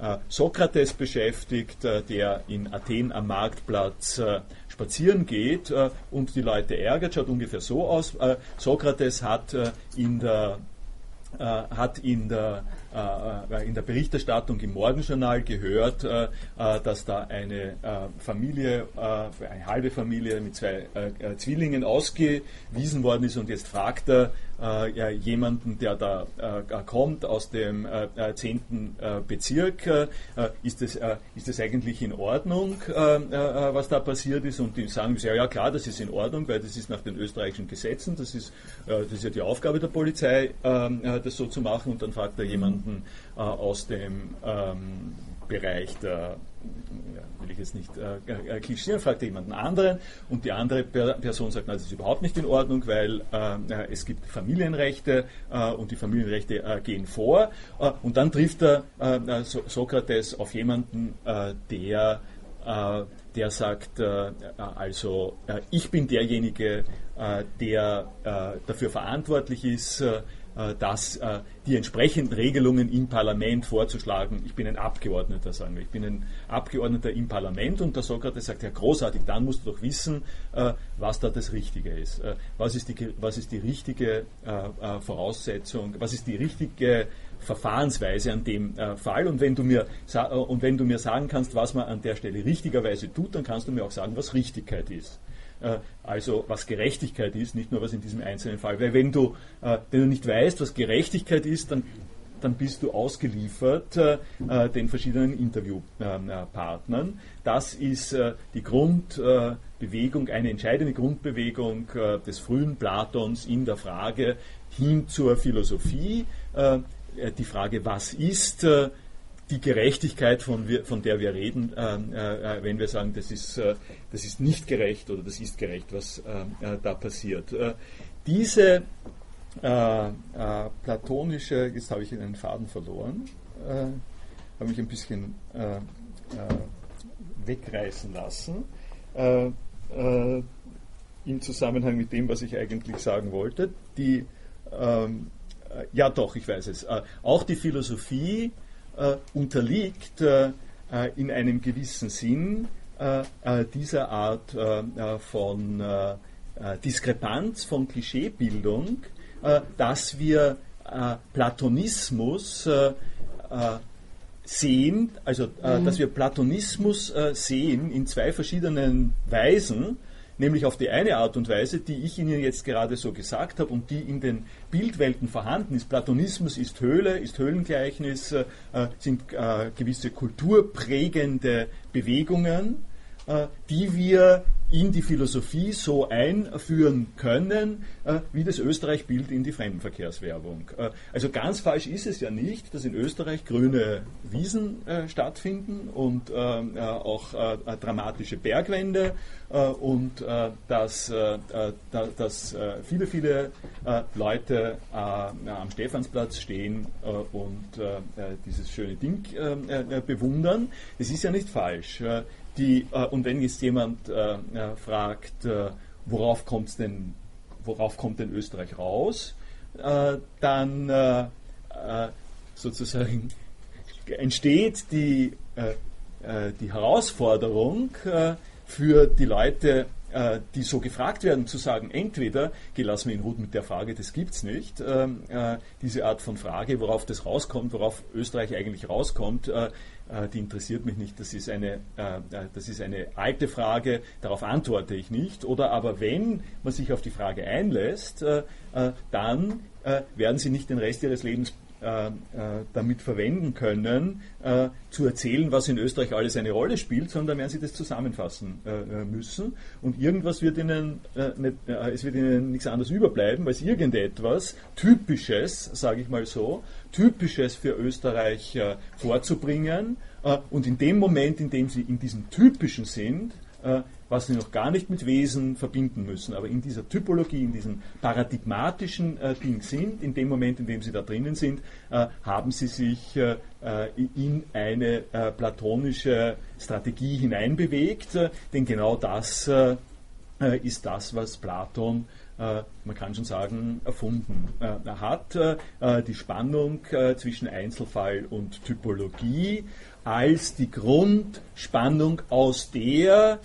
äh Sokrates beschäftigt, äh, der in Athen am Marktplatz äh, spazieren geht und die Leute ärgert, schaut ungefähr so aus. Sokrates hat in der hat in der äh, in der Berichterstattung im Morgenjournal gehört, äh, äh, dass da eine Familie, eine halbe Familie mit zwei Zwillingen ausgewiesen worden ist. Und jetzt fragt er jemanden, der da kommt aus dem zehnten Bezirk, ist das, ist das eigentlich in Ordnung, was da passiert ist? Und die sagen, ja, ja klar, das ist in Ordnung, weil das ist nach den österreichischen Gesetzen, das ist, das ist ja die Aufgabe der Polizei, das so zu machen. Und dann fragt er jemanden, äh, aus dem ähm, Bereich der, ja, will ich jetzt nicht äh, äh klischieren, fragt jemanden anderen und die andere Person sagt, na, das ist überhaupt nicht in Ordnung, weil äh, es gibt Familienrechte äh, und die Familienrechte äh, gehen vor. Äh, und dann trifft er so Sokrates auf jemanden, der der sagt, also ich bin derjenige, der dafür verantwortlich ist, äh, dass äh, die entsprechenden Regelungen im Parlament vorzuschlagen. Ich bin ein Abgeordneter, sagen wir. Ich bin ein Abgeordneter im Parlament und der Sokrates sagt, ja großartig, dann musst du doch wissen, äh, was da das Richtige ist. Was ist die, was ist die richtige Voraussetzung, was ist die richtige Verfahrensweise an dem Fall. Und wenn, du mir, und wenn du mir sagen kannst, was man an der Stelle richtigerweise tut, dann kannst du mir auch sagen, was Richtigkeit ist. Also was Gerechtigkeit ist, nicht nur was in diesem einzelnen Fall. Weil wenn du, wenn du nicht weißt, was Gerechtigkeit ist, dann dann bist du ausgeliefert äh, den verschiedenen Interviewpartnern. Das ist äh, die Grundbewegung, äh, eine entscheidende Grundbewegung äh, des frühen Platons in der Frage hin zur Philosophie. Äh, die Frage, was ist die Gerechtigkeit, von, wir, von der wir reden, wenn wir sagen, das ist, das ist nicht gerecht oder das ist gerecht, was da passiert. diese äh, äh, platonische, jetzt habe ich einen Faden verloren, äh, habe mich ein bisschen äh, äh, wegreißen lassen, äh, im Zusammenhang mit dem, was ich eigentlich sagen wollte. Die, ähm, ja doch, ich weiß es. auch die Philosophie unterliegt in einem gewissen Sinn dieser Art von Diskrepanz, von Klischeebildung, äh, dass wir äh, Platonismus äh, sehen, also dass wir Platonismus sehen in zwei verschiedenen Weisen, nämlich auf die eine Art und Weise, die ich Ihnen jetzt gerade so gesagt habe und die in den Bildwelten vorhanden ist. Platonismus ist Höhle, ist Höhlengleichnis, äh, sind äh, gewisse kulturprägende Bewegungen, die wir in die Philosophie so einführen können, äh, wie das Österreich-Bild in die Fremdenverkehrswerbung. Äh, also ganz falsch ist es ja nicht, dass in Österreich grüne Wiesen äh, stattfinden und auch dramatische Bergwände und dass, dass viele, viele Leute am Stephansplatz stehen und dieses schöne Ding bewundern. Das ist ja nicht falsch. Die, äh, und wenn jetzt jemand äh, äh fragt, äh, worauf, kommt's denn, worauf kommt denn Österreich raus, äh, dann sozusagen (laughs) entsteht die, die Herausforderung für die Leute, die so gefragt werden, zu sagen, entweder, geh, lass mir in Ruhe mit der Frage, das gibt es nicht, ähm, äh, diese Art von Frage, worauf das rauskommt, worauf Österreich eigentlich rauskommt, äh die interessiert mich nicht, das ist, eine, äh, das ist eine alte Frage, darauf antworte ich nicht. Oder aber wenn man sich auf die Frage einlässt, dann werden Sie nicht den Rest Ihres Lebens äh, äh, damit verwenden können, äh, zu erzählen, was in Österreich alles eine Rolle spielt, sondern werden sie das zusammenfassen müssen. Und irgendwas wird ihnen, es wird ihnen nichts anderes überbleiben, als irgendetwas Typisches, sage ich mal so, Typisches für Österreich vorzubringen. und in dem Moment, in dem sie in diesem Typischen sind, was sie noch gar nicht mit Wesen verbinden müssen, aber in dieser Typologie, in diesem paradigmatischen äh, Ding sind, in dem Moment, in dem sie da drinnen sind, äh, haben sie sich äh, äh in eine äh, platonische Strategie hineinbewegt, äh, denn genau das ist das, was Platon man kann schon sagen, erfunden Er hat. die Spannung zwischen Einzelfall und Typologie als die Grundspannung, aus der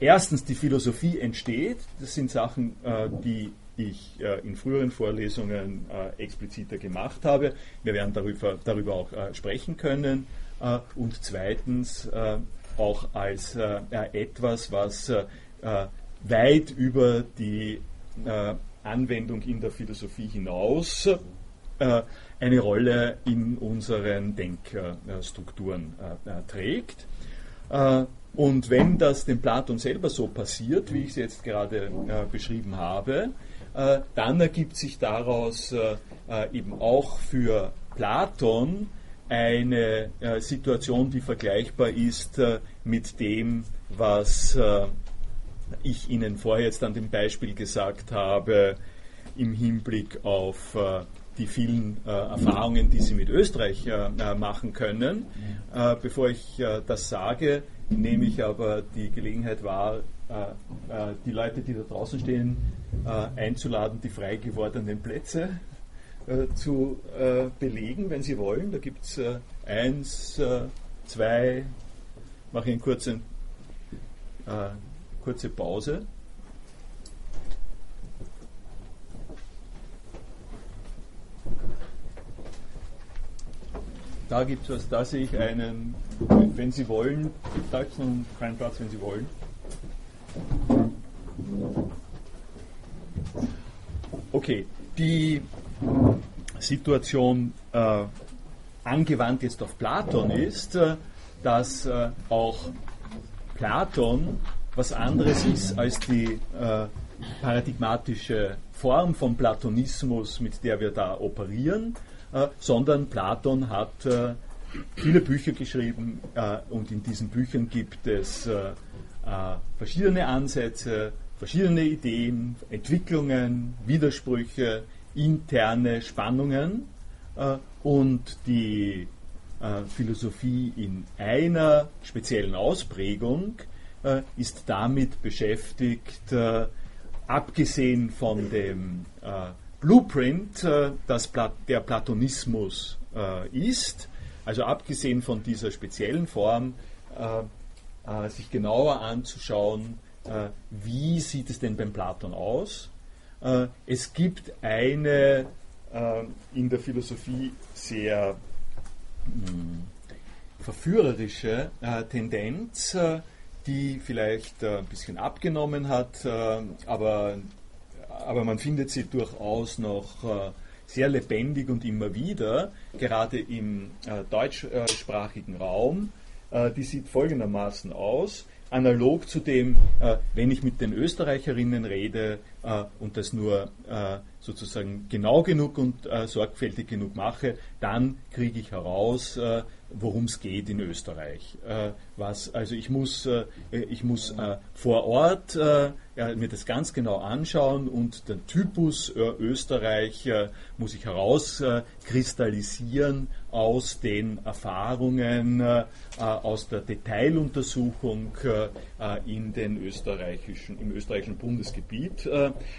erstens die Philosophie entsteht. Das sind Sachen, äh, die ich äh, in früheren Vorlesungen äh, expliziter gemacht habe. Wir werden darüber, darüber auch sprechen können. Und zweitens auch als etwas, was weit über die Anwendung in der Philosophie hinaus eine Rolle in unseren Denkstrukturen trägt. Und wenn das dem Platon selber so passiert, wie ich es jetzt gerade äh, beschrieben habe, äh, dann ergibt sich daraus äh, äh eben auch für Platon eine äh, Situation, die vergleichbar ist äh, mit dem, was ich Ihnen vorher jetzt an dem Beispiel gesagt habe, im Hinblick auf die vielen äh, Erfahrungen, die Sie mit Österreich äh, machen können. Äh, bevor ich das sage, nehme ich aber die Gelegenheit wahr, äh, äh, die Leute, die da draußen stehen, äh, einzuladen, die frei gewordenen Plätze zu belegen, wenn sie wollen. Da gibt es eins, zwei, mache ich eine kurze, kurze Pause. Da gibt es was, da sehe ich einen, wenn Sie wollen, da ist noch einen freien Platz, wenn Sie wollen. Okay, die Situation äh, angewandt jetzt auf Platon ist, äh, dass äh, auch Platon was anderes ist als die äh, paradigmatische Form von Platonismus, mit der wir da operieren, sondern Platon hat äh, viele Bücher geschrieben und in diesen Büchern gibt es verschiedene Ansätze, verschiedene Ideen, Entwicklungen, Widersprüche, interne Spannungen äh, und die äh, Philosophie in einer speziellen Ausprägung äh, ist damit beschäftigt, äh, abgesehen von dem äh, Blueprint, äh, das Pla der Platonismus ist, also abgesehen von dieser speziellen Form, sich genauer anzuschauen, äh, wie sieht es denn beim Platon aus? Äh, es gibt eine äh, in der Philosophie sehr mh, hm, verführerische Tendenz, die vielleicht ein bisschen abgenommen hat, aber, aber man findet sie durchaus noch sehr lebendig und immer wieder, gerade im deutschsprachigen Raum. Die sieht folgendermaßen aus analog zu dem, äh, wenn ich mit den Österreicherinnen rede äh, und das nur äh, sozusagen genau genug und äh, sorgfältig genug mache, dann kriege ich heraus, äh, worum es geht in Österreich. Äh, was, also ich muss, äh, ich muss äh, vor Ort äh, mir das ganz genau anschauen und den Typus Österreich muss ich herauskristallisieren aus den Erfahrungen aus der Detailuntersuchung in den österreichischen, im österreichischen Bundesgebiet.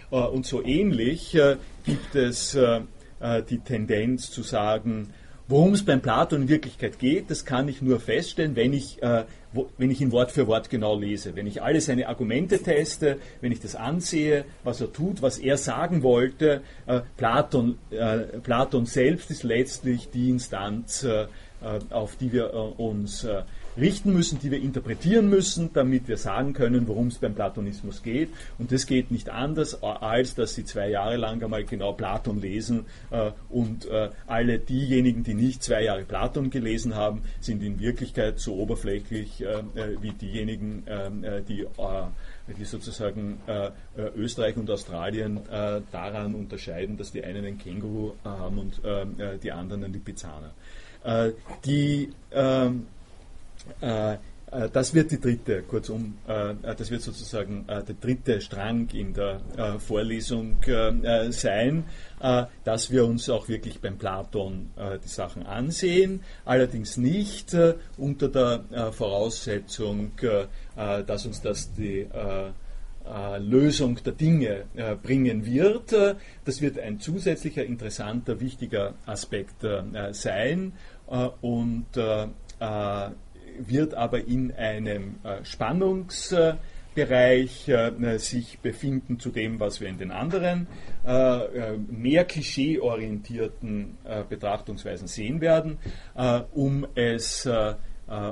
und so ähnlich gibt es die Tendenz zu sagen, Worum es beim Platon in Wirklichkeit geht, das kann ich nur feststellen, wenn ich, äh, wo, wenn ich ihn Wort für Wort genau lese. Wenn ich alle seine Argumente teste, wenn ich das ansehe, was er tut, was er sagen wollte. Äh, Platon, äh, Platon selbst ist letztlich die Instanz, äh, äh, auf die wir äh, uns richten müssen, die wir interpretieren müssen, damit wir sagen können, worum es beim Platonismus geht. Und das geht nicht anders, als dass Sie zwei Jahre lang einmal genau Platon lesen äh, und äh, alle diejenigen, die nicht zwei Jahre Platon gelesen haben, sind in Wirklichkeit so oberflächlich äh, äh wie diejenigen, ähm, äh, die äh, die sozusagen äh, Österreich und Australien äh, daran unterscheiden, dass die einen ein Känguru haben und äh, die anderen einen Lipizzaner. die ähm, äh, äh, das wird die dritte, kurzum, äh, das wird sozusagen der dritte Strang in der Vorlesung sein, dass wir uns auch wirklich beim Platon die Sachen ansehen, allerdings nicht unter der Voraussetzung, dass uns das die Lösung der Dinge bringen wird. Das wird ein zusätzlicher, interessanter, wichtiger Aspekt sein und wird aber in einem äh, Spannungsbereich äh, sich befinden zu dem, was wir in den anderen äh, mehr klischeeorientierten Betrachtungsweisen sehen werden, um es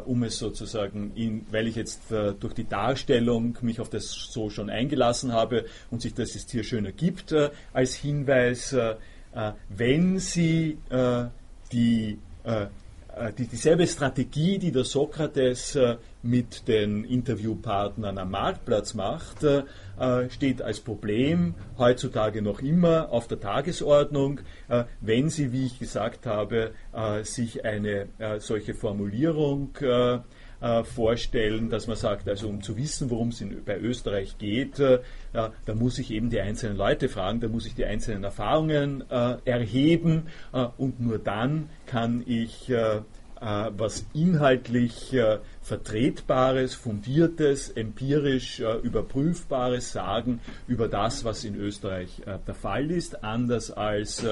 um es sozusagen, in, weil ich jetzt äh, durch die Darstellung mich auf das so schon eingelassen habe und sich das jetzt hier schöner gibt, äh, als Hinweis, äh, wenn Sie die äh, die, dieselbe Strategie, die der Sokrates äh, mit den Interviewpartnern am Marktplatz macht, äh, steht als Problem heutzutage noch immer auf der Tagesordnung, wenn Sie, wie ich gesagt habe, sich eine solche Formulierung äh, vorstellen, dass man sagt, also um zu wissen, worum es bei Österreich geht, äh, da muss ich eben die einzelnen Leute fragen, da muss ich die einzelnen Erfahrungen äh, erheben äh, und nur dann kann ich äh, was inhaltlich Vertretbares, Fundiertes, empirisch Überprüfbares sagen über das, was in Österreich der Fall ist, anders als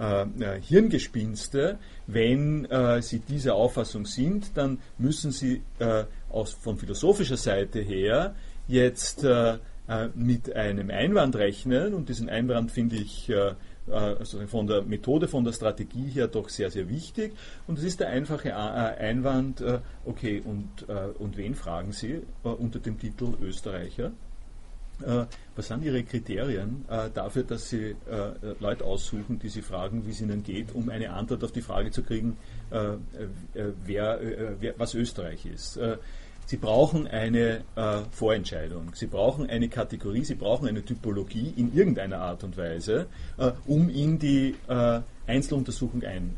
äh, äh, Hirngespinste. Wenn äh, Sie diese Auffassung sind, dann müssen Sie äh, aus, von philosophischer Seite her jetzt äh, äh, mit einem Einwand rechnen und diesen Einwand finde ich also von der Methode, von der Strategie her doch sehr, sehr wichtig. Und es ist der einfache Einwand, okay, und, und wen fragen Sie unter dem Titel Österreicher? Äh, was sind Ihre Kriterien äh, dafür, dass Sie äh, Leute aussuchen, die Sie fragen, wie es ihnen geht, um eine Antwort auf die Frage zu kriegen, wer, wer, was Österreich ist? Sie brauchen eine Vorentscheidung, Sie brauchen eine Kategorie, Sie brauchen eine Typologie in irgendeiner Art und Weise, um in die Einzeluntersuchung ein,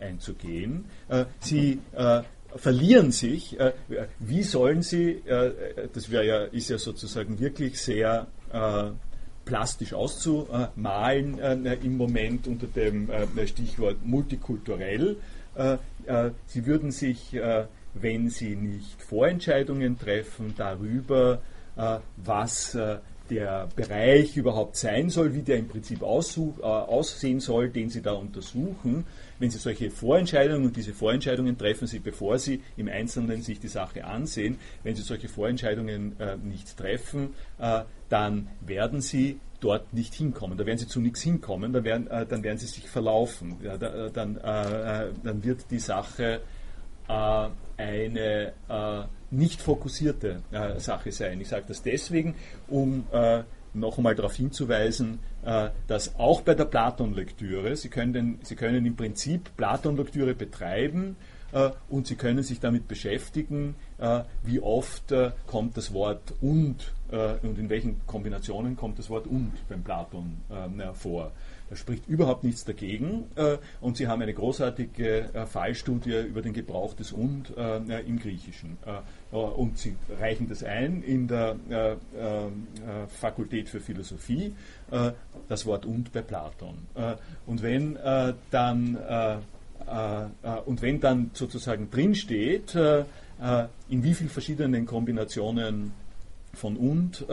einzugehen. Sie verlieren sich. Äh, wie sollen sie, äh, das ja, ist ja sozusagen wirklich sehr äh, plastisch auszumalen im Moment unter dem Stichwort multikulturell. sie würden sich, wenn sie nicht Vorentscheidungen treffen darüber, was der Bereich überhaupt sein soll, wie der im Prinzip aussehen soll, den Sie da untersuchen, wenn Sie solche Vorentscheidungen und diese Vorentscheidungen treffen Sie, bevor Sie im Einzelnen sich die Sache ansehen, wenn Sie solche Vorentscheidungen äh, nicht treffen, äh, dann werden Sie dort nicht hinkommen. Da werden Sie zu nichts hinkommen, dann werden, äh, dann werden Sie sich verlaufen. Ja, da, äh, dann, äh, dann, wird die Sache äh, eine nicht fokussierte Sache sein. Ich sage das deswegen, um noch einmal darauf hinzuweisen, äh, dass auch bei der Platon-Lektüre, Sie können, Sie können im Prinzip Platon-Lektüre betreiben äh, und Sie können sich damit beschäftigen, äh, wie oft kommt das Wort und und in welchen Kombinationen kommt das Wort und beim Platon vor. Da spricht überhaupt nichts dagegen. Äh, und Sie haben eine großartige äh, Fallstudie über den Gebrauch des Und äh, im Griechischen. und Sie reichen das ein in der Fakultät für Philosophie, das Wort Und bei Platon. und wenn dann und wenn dann sozusagen drinsteht, in wie vielen verschiedenen Kombinationen von und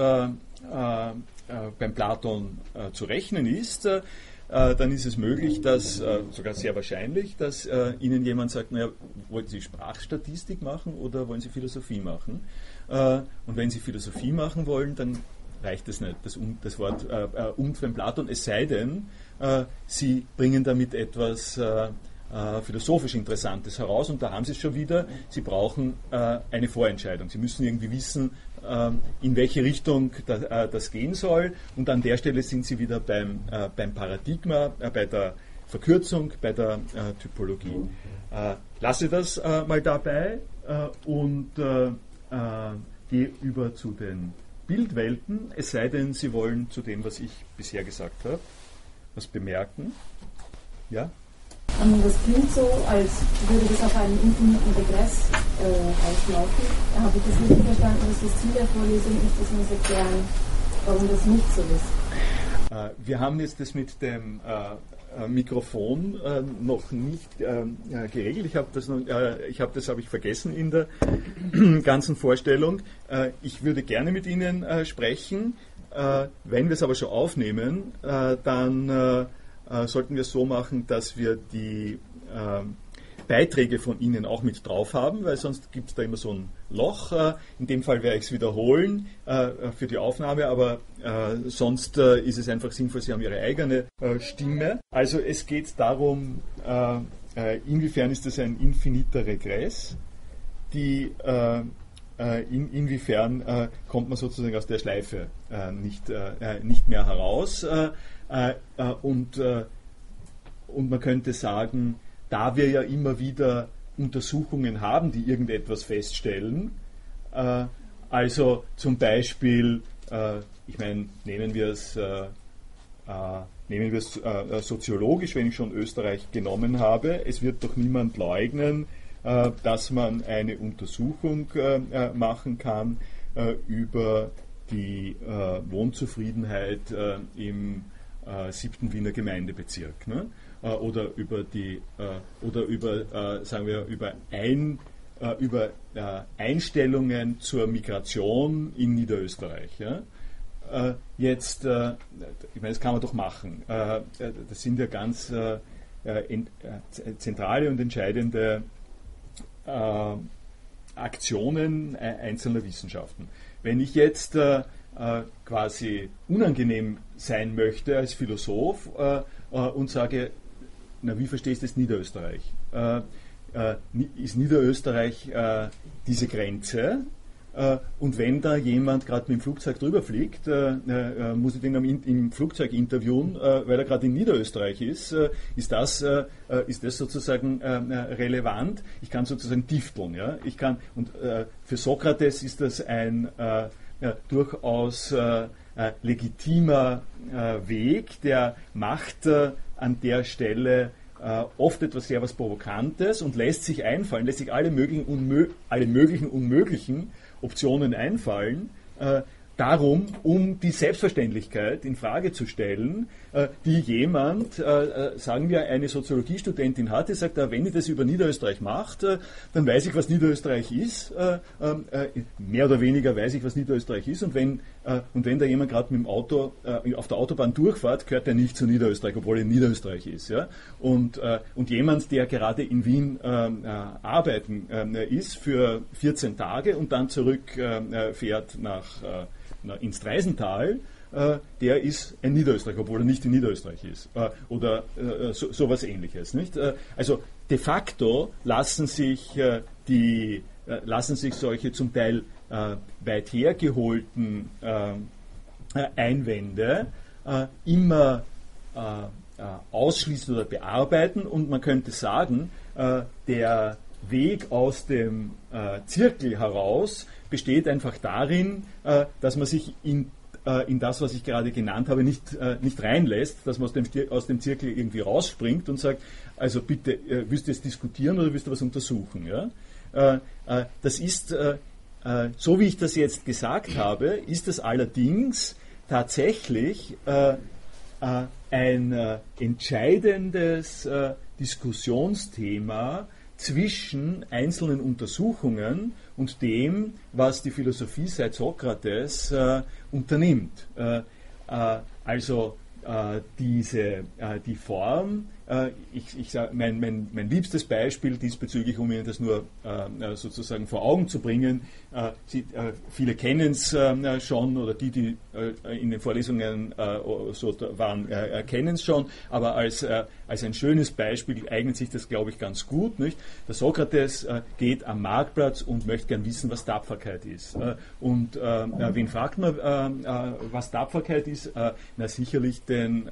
beim Platon äh, zu rechnen ist, äh, dann ist es möglich, dass, sogar sehr wahrscheinlich, dass Ihnen jemand sagt, naja, wollen Sie Sprachstatistik machen oder wollen Sie Philosophie machen? und wenn Sie Philosophie machen wollen, dann reicht es nicht, das, das Wort äh, und beim Platon, es sei denn, Sie bringen damit etwas philosophisch Interessantes heraus und da haben Sie es schon wieder, Sie brauchen eine Vorentscheidung. Sie müssen irgendwie wissen, in welche Richtung äh, das gehen soll. Und an der Stelle sind Sie wieder beim, äh, beim Paradigma, äh, bei der Verkürzung, bei der Typologie. lasse das mal dabei und gehe über zu den Bildwelten, es sei denn, Sie wollen zu dem, was ich bisher gesagt habe, was bemerken. Ja? Ähm, das klingt so, als würde das auf einen infiniten Regress äh, auslaufen. Da habe ich das richtig verstanden, dass das Ziel der Vorlesung ist, dass wir uns erklären, warum das nicht so ist. Äh, wir haben jetzt das mit dem äh, äh Mikrofon äh, noch nicht äh, geregelt. Ich habe das, ich hab das habe ich vergessen in der (clears throat) ganzen Vorstellung. ich würde gerne mit Ihnen sprechen. wenn wir es aber schon aufnehmen, dann äh, sollten wir so machen, dass wir die äh, Beiträge von Ihnen auch mit drauf haben, weil sonst gibt es da immer so ein Loch. Äh, in dem Fall werde ich es wiederholen äh, für die Aufnahme, aber äh, sonst äh, ist es einfach sinnvoll, Sie haben Ihre eigene Stimme. Also es geht darum, inwiefern ist das ein infiniter Regress, die in, inwiefern kommt man sozusagen aus der Schleife nicht, nicht mehr heraus. Äh, äh, und, äh, und man könnte sagen, da wir ja immer wieder Untersuchungen haben, die irgendetwas feststellen, also zum Beispiel, ich meine, nehmen wir es nehmen wir es soziologisch, wenn ich schon Österreich genommen habe. Es wird doch niemand leugnen, dass man eine Untersuchung machen kann über die Wohnzufriedenheit im äh, siebten Wiener Gemeindebezirk. Ne? Äh, oder über die äh, oder über äh, sagen wir über ein äh, über äh, Einstellungen zur Migration in Niederösterreich. Ja? jetzt, ich meine, das kann man doch machen. das sind ja ganz zentrale und entscheidende Aktionen einzelner Wissenschaften. Wenn ich jetzt quasi unangenehm sein möchte als Philosoph äh, äh, und sage, na wie verstehst du das Niederösterreich? Äh, ist Niederösterreich diese Grenze und wenn da jemand gerade mit dem Flugzeug drüber fliegt, muss ich den im, Flugzeug interviewen, weil er gerade in Niederösterreich ist. ist, das, ist das sozusagen relevant? Ich kann sozusagen tifteln. Ja? Ich kann, und für Sokrates ist das ein durchaus legitimer Weg, der macht an der Stelle oft etwas sehr was Provokantes und lässt sich einfallen, lässt sich alle möglichen, unmö alle möglichen Unmöglichen Optionen einfallen, äh, darum, um die Selbstverständlichkeit in Frage zu stellen, äh, die jemand, äh, äh, sagen wir, eine Soziologiestudentin hat, die sagt, wenn ich das über Niederösterreich mache, dann weiß ich, was Niederösterreich ist. Mehr oder weniger weiß ich, was Niederösterreich ist. Und wenn, und wenn da jemand gerade mit dem Auto auf der Autobahn durchfährt, gehört er nicht zu Niederösterreich, obwohl er in Niederösterreich ist. Und, und jemand, der gerade in Wien ähm, arbeiten ist für 14 Tage und dann zurückfährt nach ins Dreisental, äh, der ist ein Niederösterreicher, obwohl er nicht in Niederösterreich ist. Äh, oder äh, so, sowas ähnliches. Nicht? Äh, also de facto lassen sich, äh, die, äh, lassen sich solche zum Teil weit hergeholten Einwände immer ausschließen oder bearbeiten und man könnte sagen, der Weg aus dem Zirkel heraus besteht einfach darin, dass man sich in äh, in das, was ich gerade genannt habe, nicht, äh, nicht reinlässt, dass man aus dem, aus dem Zirkel irgendwie rausspringt und sagt, also bitte, äh, willst du jetzt diskutieren oder willst du was untersuchen? Ja? Äh, äh, das ist, äh, so wie ich das jetzt gesagt habe, ist das allerdings tatsächlich ein entscheidendes Diskussionsthema zwischen einzelnen Untersuchungen und dem, was die Philosophie seit Sokrates äh, unternimmt. Äh, äh, also äh, diese, äh, die Form ich, ich sag, mein, mein, mein, liebstes Beispiel diesbezüglich, um Ihnen das nur äh, sozusagen vor Augen zu bringen, äh, Sie, äh, viele kennen es äh, schon oder die, die äh, in den Vorlesungen so waren, kennen es schon, aber als, als ein schönes Beispiel eignet sich das, glaube ich, ganz gut. Nicht? Der Sokrates geht am Marktplatz und möchte gern wissen, was Tapferkeit ist. und wen fragt man, was Tapferkeit ist? na sicherlich den,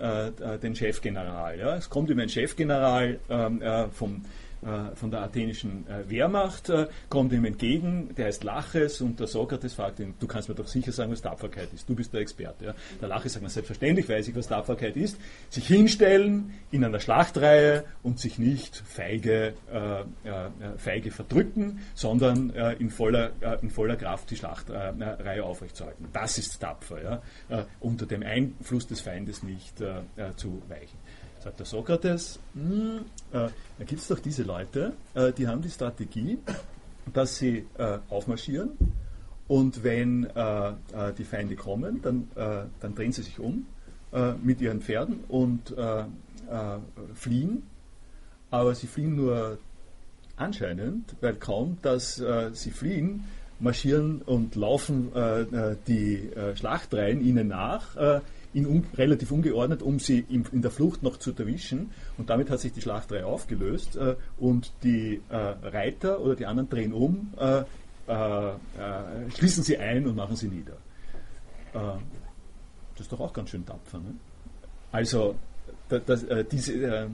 den Chefgeneral. Ja? Es kommt über ein Chefgeneral ähm, äh, vom äh, von der athenischen äh, Wehrmacht, äh, kommt ihm entgegen, der heißt Laches und der Sokrates fragt ihn, du kannst mir doch sicher sagen, was Tapferkeit ist, du bist der Experte. Ja. Der Laches sagt, na, selbstverständlich weiß ich, was Tapferkeit ist, sich hinstellen in einer Schlachtreihe und sich nicht feige, äh, feige verdrücken, sondern äh, in, voller, äh, in voller Kraft die Schlachtreihe aufrechtzuerhalten. Das ist tapfer, ja, unter dem Einfluss des Feindes nicht zu weichen. Sagt der Sokrates, hm, äh, da gibt es doch diese Leute, äh, die haben die Strategie, dass sie äh, aufmarschieren und wenn äh, äh, die Feinde kommen, dann, äh, dann drehen sie sich um mit ihren Pferden und fliehen. Aber sie fliehen nur anscheinend, weil kaum, dass sie fliehen, marschieren und laufen die Schlachtreihen ihnen nach in un, relativ ungeordnet, um sie in, in, der Flucht noch zu erwischen. Und damit hat sich die Schlachtreihe aufgelöst äh, und die äh, Reiter oder die anderen drehen um, äh, äh, äh schließen sie ein und machen sie nieder. Äh, das ist doch auch ganz schön tapfer. Ne? Also das, diese,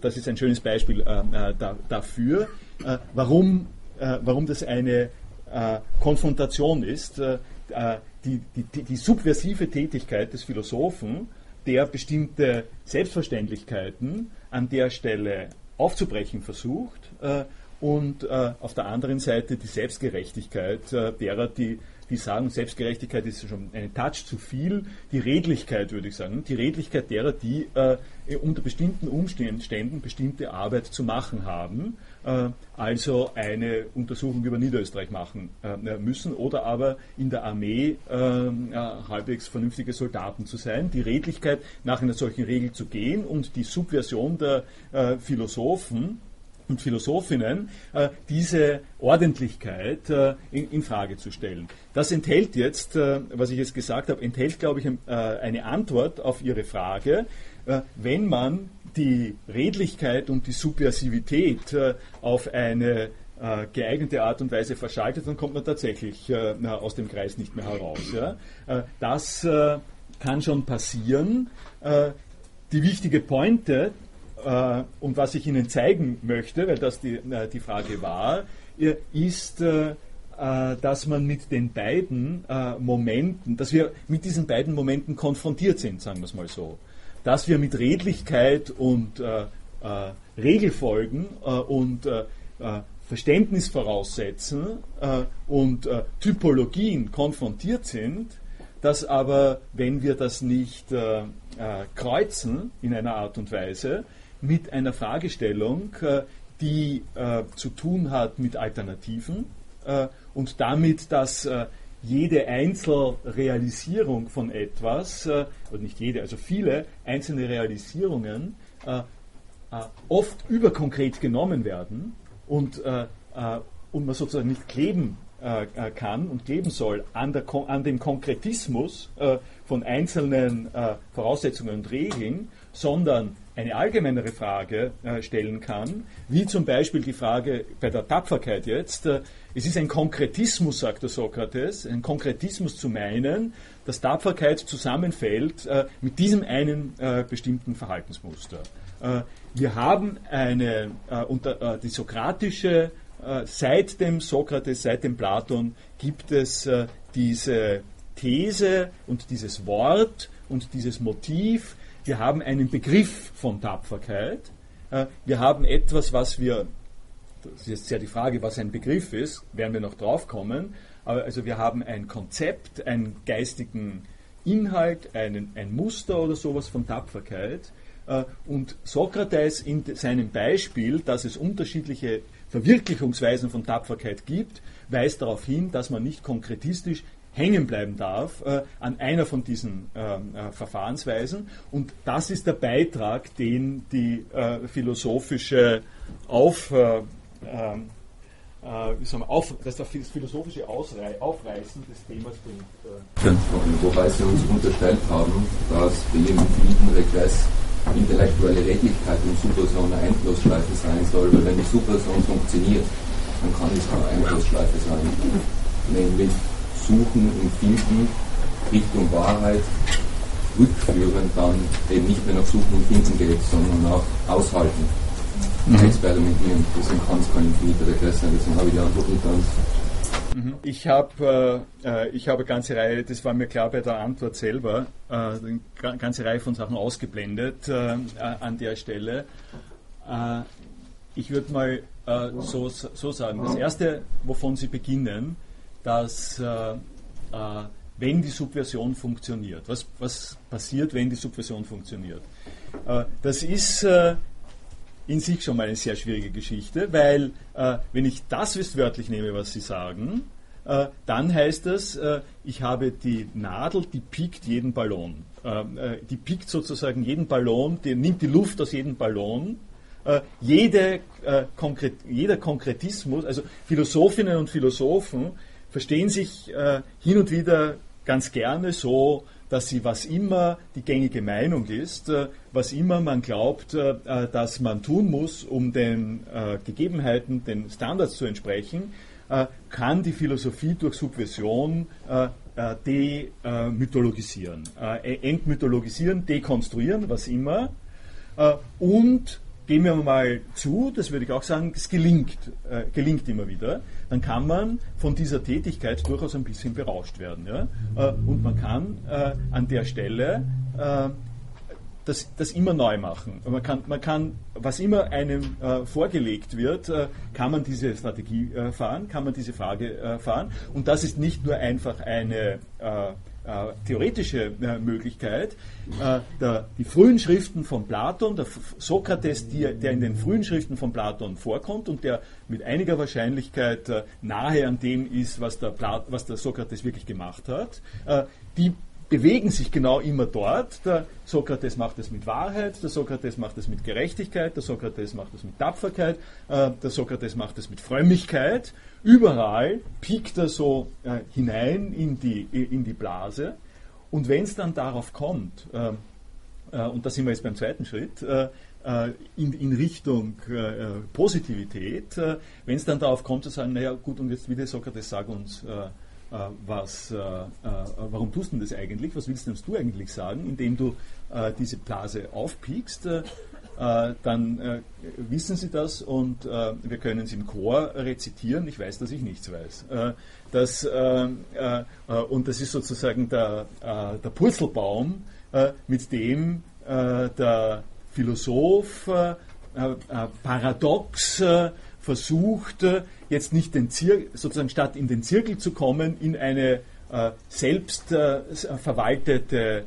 das, ist ein schönes Beispiel da, dafür, warum, warum das eine Konfrontation ist, die, die, die subversive Tätigkeit des Philosophen, der bestimmte Selbstverständlichkeiten an der Stelle aufzubrechen versucht äh, und äh, auf der anderen Seite die Selbstgerechtigkeit äh, derer, die, die sagen, Selbstgerechtigkeit ist schon ein Touch zu viel, die Redlichkeit würde ich sagen, die Redlichkeit derer, die äh, unter bestimmten Umständen bestimmte Arbeit zu machen haben äh, also eine Untersuchung über Niederösterreich machen äh, müssen oder aber in der Armee äh, halbwegs vernünftige Soldaten zu sein, die Redlichkeit nach einer solchen Regel zu gehen und die Subversion der Philosophen und Philosophinnen diese Ordentlichkeit in, in, Frage zu stellen. Das enthält jetzt, was ich jetzt gesagt habe, enthält, glaube ich, eine Antwort auf Ihre Frage, wenn man die Redlichkeit und die Subversivität äh, auf eine äh, geeignete Art und Weise verschaltet, dann kommt man tatsächlich äh, aus dem Kreis nicht mehr heraus. Ja? Äh, das äh, kann schon passieren. Äh, die wichtige Pointe äh, und was ich Ihnen zeigen möchte, weil das die, die Frage war, ist, dass man mit den beiden Momenten, dass wir mit diesen beiden Momenten konfrontiert sind, sagen wir es mal so. Dass wir mit Redlichkeit und Regelfolgen und Verständnis voraussetzen äh, und äh, Typologien konfrontiert sind, dass aber, wenn wir das nicht äh, äh kreuzen in einer Art und Weise, mit einer Fragestellung, äh, die äh, zu tun hat mit Alternativen und damit, dass jede Einzelrealisierung von etwas, oder nicht jede, also viele einzelne Realisierungen, oft überkonkret genommen werden und, äh, äh, und man sozusagen nicht kleben äh, äh, kann und kleben soll an, der, an dem Konkretismus äh, von einzelnen äh, Voraussetzungen und Regeln, sondern eine allgemeinere Frage stellen kann, wie zum Beispiel die Frage bei der Tapferkeit jetzt. es ist ein Konkretismus, sagt der Sokrates, ein Konkretismus zu meinen, dass Tapferkeit zusammenfällt mit diesem einen bestimmten Verhaltensmuster. Wir haben eine, äh, äh, die sokratische, äh, seit dem Sokrates, seit dem Platon gibt es äh, diese These und dieses Wort und dieses Motiv. Wir haben einen Begriff von Tapferkeit. Äh, wir haben etwas, was wir, das ist jetzt ja die Frage, was ein Begriff ist, werden wir noch drauf kommen. Also wir haben ein Konzept, einen geistigen Inhalt, einen, ein Muster oder sowas von Tapferkeit. Äh, und Sokrates in seinem Beispiel, dass es unterschiedliche Verwirklichungsweisen von Tapferkeit gibt, weist darauf hin, dass man nicht konkretistisch hängen bleiben darf äh, an einer von diesen äh, äh, Verfahrensweisen. Und das ist der Beitrag, den die äh, philosophische Auf, äh, ähm, wir, auf, das, das philosophische Ausrei Aufreißen des Themas bringt. Wobei Sie uns unterstellt haben, dass bei jedem infiniten Regress intellektuelle Redlichkeit und Superson eine Einflussschleife sein soll, weil wenn die Superson funktioniert, dann kann es eine Einflussschleife sein. Nämlich suchen und finden Richtung Wahrheit rückführend dann eben nicht mehr nach Suchen und Finden geht, sondern nach Aushalten, mhm. Experimentieren. Deswegen kann es kein infiniter Regress sein, deswegen habe ich die Antwort nicht ganz Mhm. Ich habe äh, ich hab eine ganze Reihe, das war mir klar bei der Antwort selber, äh, eine ganze Reihe von Sachen ausgeblendet äh, an der Stelle. Äh, ich würde mal äh, so, so sagen, das Erste, wovon Sie beginnen, dass äh, wenn die Subversion funktioniert, was, was passiert, wenn die Subversion funktioniert? das ist in sich schon mal eine sehr schwierige Geschichte, weil äh, wenn ich das wörtlich nehme, was Sie sagen, äh, dann heißt das, äh, ich habe die Nadel, die piekt jeden Ballon. Äh, äh, die piekt sozusagen jeden Ballon, die nimmt die Luft aus jedem Ballon. Äh, jede, jeder Konkretismus, also Philosophinnen und Philosophen verstehen sich hin und wieder ganz gerne so, dass sie, was immer die gängige Meinung ist, äh, was immer man glaubt, äh, äh, dass man tun muss, um den Gegebenheiten, den Standards zu entsprechen, kann die Philosophie durch Subversion demythologisieren, entmythologisieren, dekonstruieren, was immer, und gehen wir mal zu, das würde ich auch sagen, es gelingt, äh, gelingt immer wieder, dann kann man von dieser Tätigkeit durchaus ein bisschen berauscht werden. Ja? Äh, und man kann äh, an der Stelle äh, das, das immer neu machen. Man kann, man kann, was immer einem äh, vorgelegt wird, äh, kann man diese Strategie fahren, kann man diese Frage fahren. Und das ist nicht nur einfach eine äh, theoretische äh, Möglichkeit. Äh, der, die frühen Schriften von Platon, der Sokrates, die, der in den frühen Schriften von Platon vorkommt und der mit einiger Wahrscheinlichkeit äh, nahe an dem ist, was der, Plat, was der Sokrates wirklich gemacht hat, äh, die bewegen sich genau immer dort. Der Sokrates macht es mit Wahrheit, der Sokrates macht es mit Gerechtigkeit, der Sokrates macht es mit Tapferkeit, äh, der Sokrates macht es mit Frömmigkeit. Überall piekt er so äh, hinein in die, in die Blase. Und wenn es dann darauf kommt, äh, äh, und da sind wir jetzt beim zweiten Schritt, äh, äh, in, in, Richtung Positivität, wenn es dann darauf kommt zu sagen, naja gut, und jetzt wieder Sokrates, sag uns, was, warum tust du das eigentlich, was willst du eigentlich sagen, indem du diese Blase aufpiekst, dann wissen Sie das und wir können es im Chor rezitieren. Ich weiß, dass ich nichts weiß. das, und das ist sozusagen der, der Purzelbaum, mit dem der Philosoph äh, äh, paradox äh, versucht, jetzt nicht den Zir sozusagen statt in den Zirkel zu kommen, in eine selbst verwaltete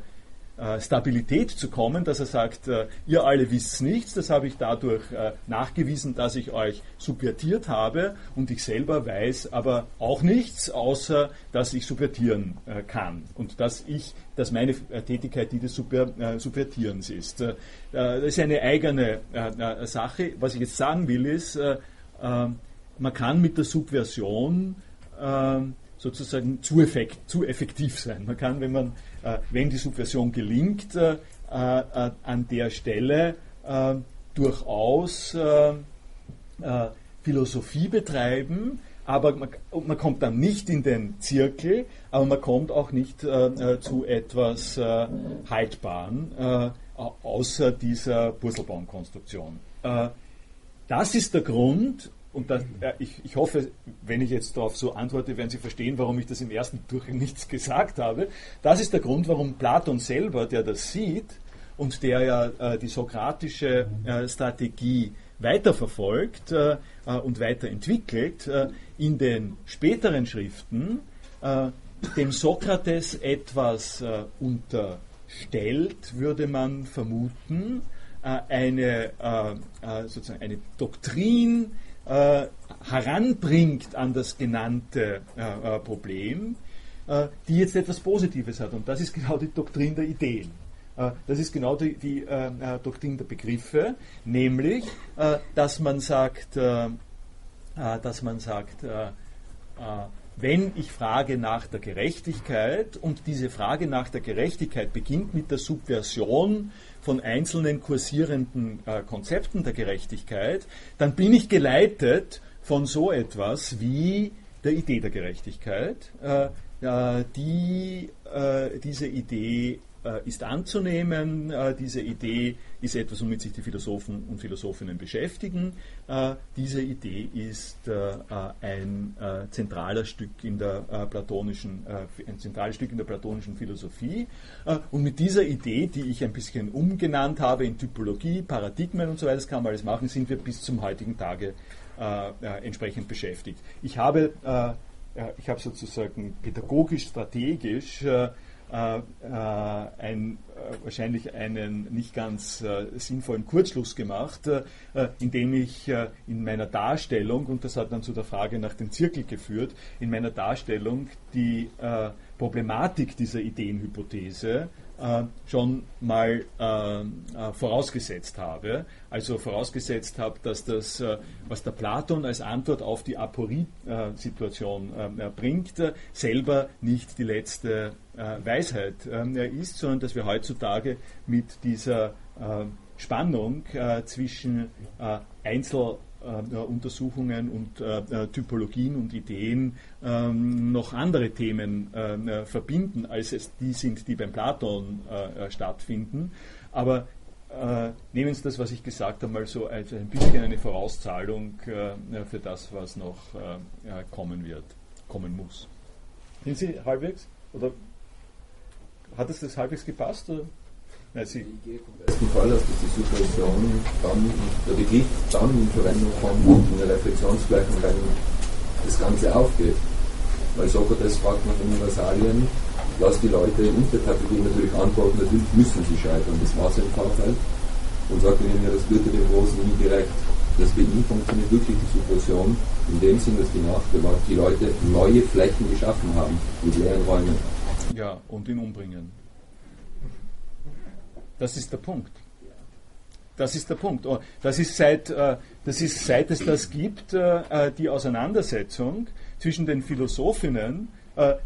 äh, Stabilität zu kommen, dass er sagt, äh, ihr alle wisst nichts, das habe ich dadurch äh, nachgewiesen, dass ich euch subvertiert habe und ich selber weiß aber auch nichts, außer dass ich subvertieren kann und dass ich, dass meine Tätigkeit die des Subvertierens ist. Das ist eine eigene Sache. Was ich jetzt sagen will, ist, man kann mit der Subversion sozusagen zu, effekt, zu effektiv sein. Man kann, wenn man äh, wenn die Subversion gelingt, äh, äh, an der Stelle durchaus Philosophie betreiben, aber man, man, kommt dann nicht in den Zirkel, aber man kommt auch nicht äh, zu etwas äh, Haltbaren, äh, außer dieser Purzelbaumkonstruktion. Das ist der Grund, und das, äh, ich, ich, hoffe, wenn ich jetzt darauf so antworte, werden Sie verstehen, warum ich das im ersten Durch nichts gesagt habe. Das ist der Grund, warum Platon selber, der das sieht und der ja äh, die sokratische äh, Strategie weiterverfolgt äh, äh, und weiterentwickelt, äh, in den späteren Schriften dem Sokrates etwas unterstellt, würde man vermuten, eine, sozusagen eine Doktrin, äh, heranbringt an das genannte äh, äh, Problem, äh, die jetzt etwas Positives hat. Und das ist genau die Doktrin der Ideen. Äh, das ist genau die, die äh, Doktrin der Begriffe, nämlich, dass man sagt, dass man sagt, wenn ich frage nach der Gerechtigkeit und diese Frage nach der Gerechtigkeit beginnt mit der Subversion von einzelnen kursierenden äh, Konzepten der Gerechtigkeit, dann bin ich geleitet von so etwas wie der Idee der Gerechtigkeit. Äh, äh, die, äh, diese Idee ist anzunehmen. Äh, diese Idee ist etwas, womit sich die Philosophen und Philosophinnen beschäftigen. Äh, diese Idee ist ein zentraler Stück in der platonischen, ein zentrales Stück in der platonischen Philosophie. und mit dieser Idee, die ich ein bisschen umgenannt habe in Typologie, Paradigmen und so weiter, das kann man alles machen, sind wir bis zum heutigen Tage entsprechend beschäftigt. Ich habe, ich habe sozusagen pädagogisch, strategisch äh, äh, ein, äh, wahrscheinlich einen nicht ganz sinnvollen Kurzschluss gemacht, indem ich in meiner Darstellung, und das hat dann zu der Frage nach dem Zirkel geführt, in meiner Darstellung die Problematik dieser Ideenhypothese äh, schon mal äh, äh, vorausgesetzt habe. Also vorausgesetzt habe, dass das, äh, was der Platon als Antwort auf die Aporie-Situation äh, bringt, selber nicht die letzte Weisheit ist, sondern dass wir heutzutage mit dieser Spannung zwischen Einzel- äh, Untersuchungen und äh, äh, Typologien und Ideen ähm, noch andere Themen äh, verbinden, als es die sind, die beim Platon äh, stattfinden. Aber äh, nehmen Sie das, was ich gesagt habe, mal so als ein bisschen eine Vorauszahlung für das, was noch kommen wird, kommen muss. Sind Sie halbwegs? Oder hat es das halbwegs gepasst? Oder? Sie ich gehe vom besten Fall aus, dass die Situation dann, der Begriff dann in Verwendung kommt und in der Reflexionsgleichung, wenn das Ganze aufgeht. Weil Sokrates fragt nach Universalien, lass die Leute in der Kategorie natürlich antworten, natürlich müssen sie scheitern, das war sein Fahrfeld, und sagt ihnen, ja, das wird dem Großen nie gerecht. Das bei ihm funktioniert wirklich die Situation in dem Sinn, dass die Nachgewalt die Leute neue Flächen geschaffen haben mit leeren Räumen. Ja, und ihn umbringen. Das ist der Punkt. Das ist der Punkt. Das ist seit, äh, das ist, seit es das gibt, äh, äh, die Auseinandersetzung zwischen den Philosophinnen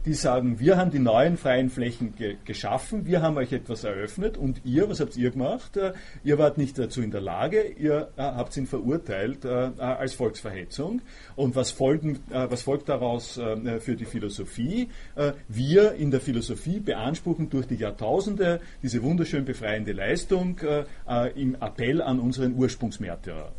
die sagen, wir haben die neuen freien Flächen ge geschaffen, wir haben euch etwas eröffnet und ihr, was habt ihr gemacht? Äh, ihr wart nicht dazu in der Lage, ihr äh, habt ihn verurteilt als Volksverhetzung. Und was, folgen, was folgt daraus für die Philosophie? wir in der Philosophie beanspruchen durch die Jahrtausende diese wunderschön befreiende Leistung im Appell an unseren Ursprungsmärtyrer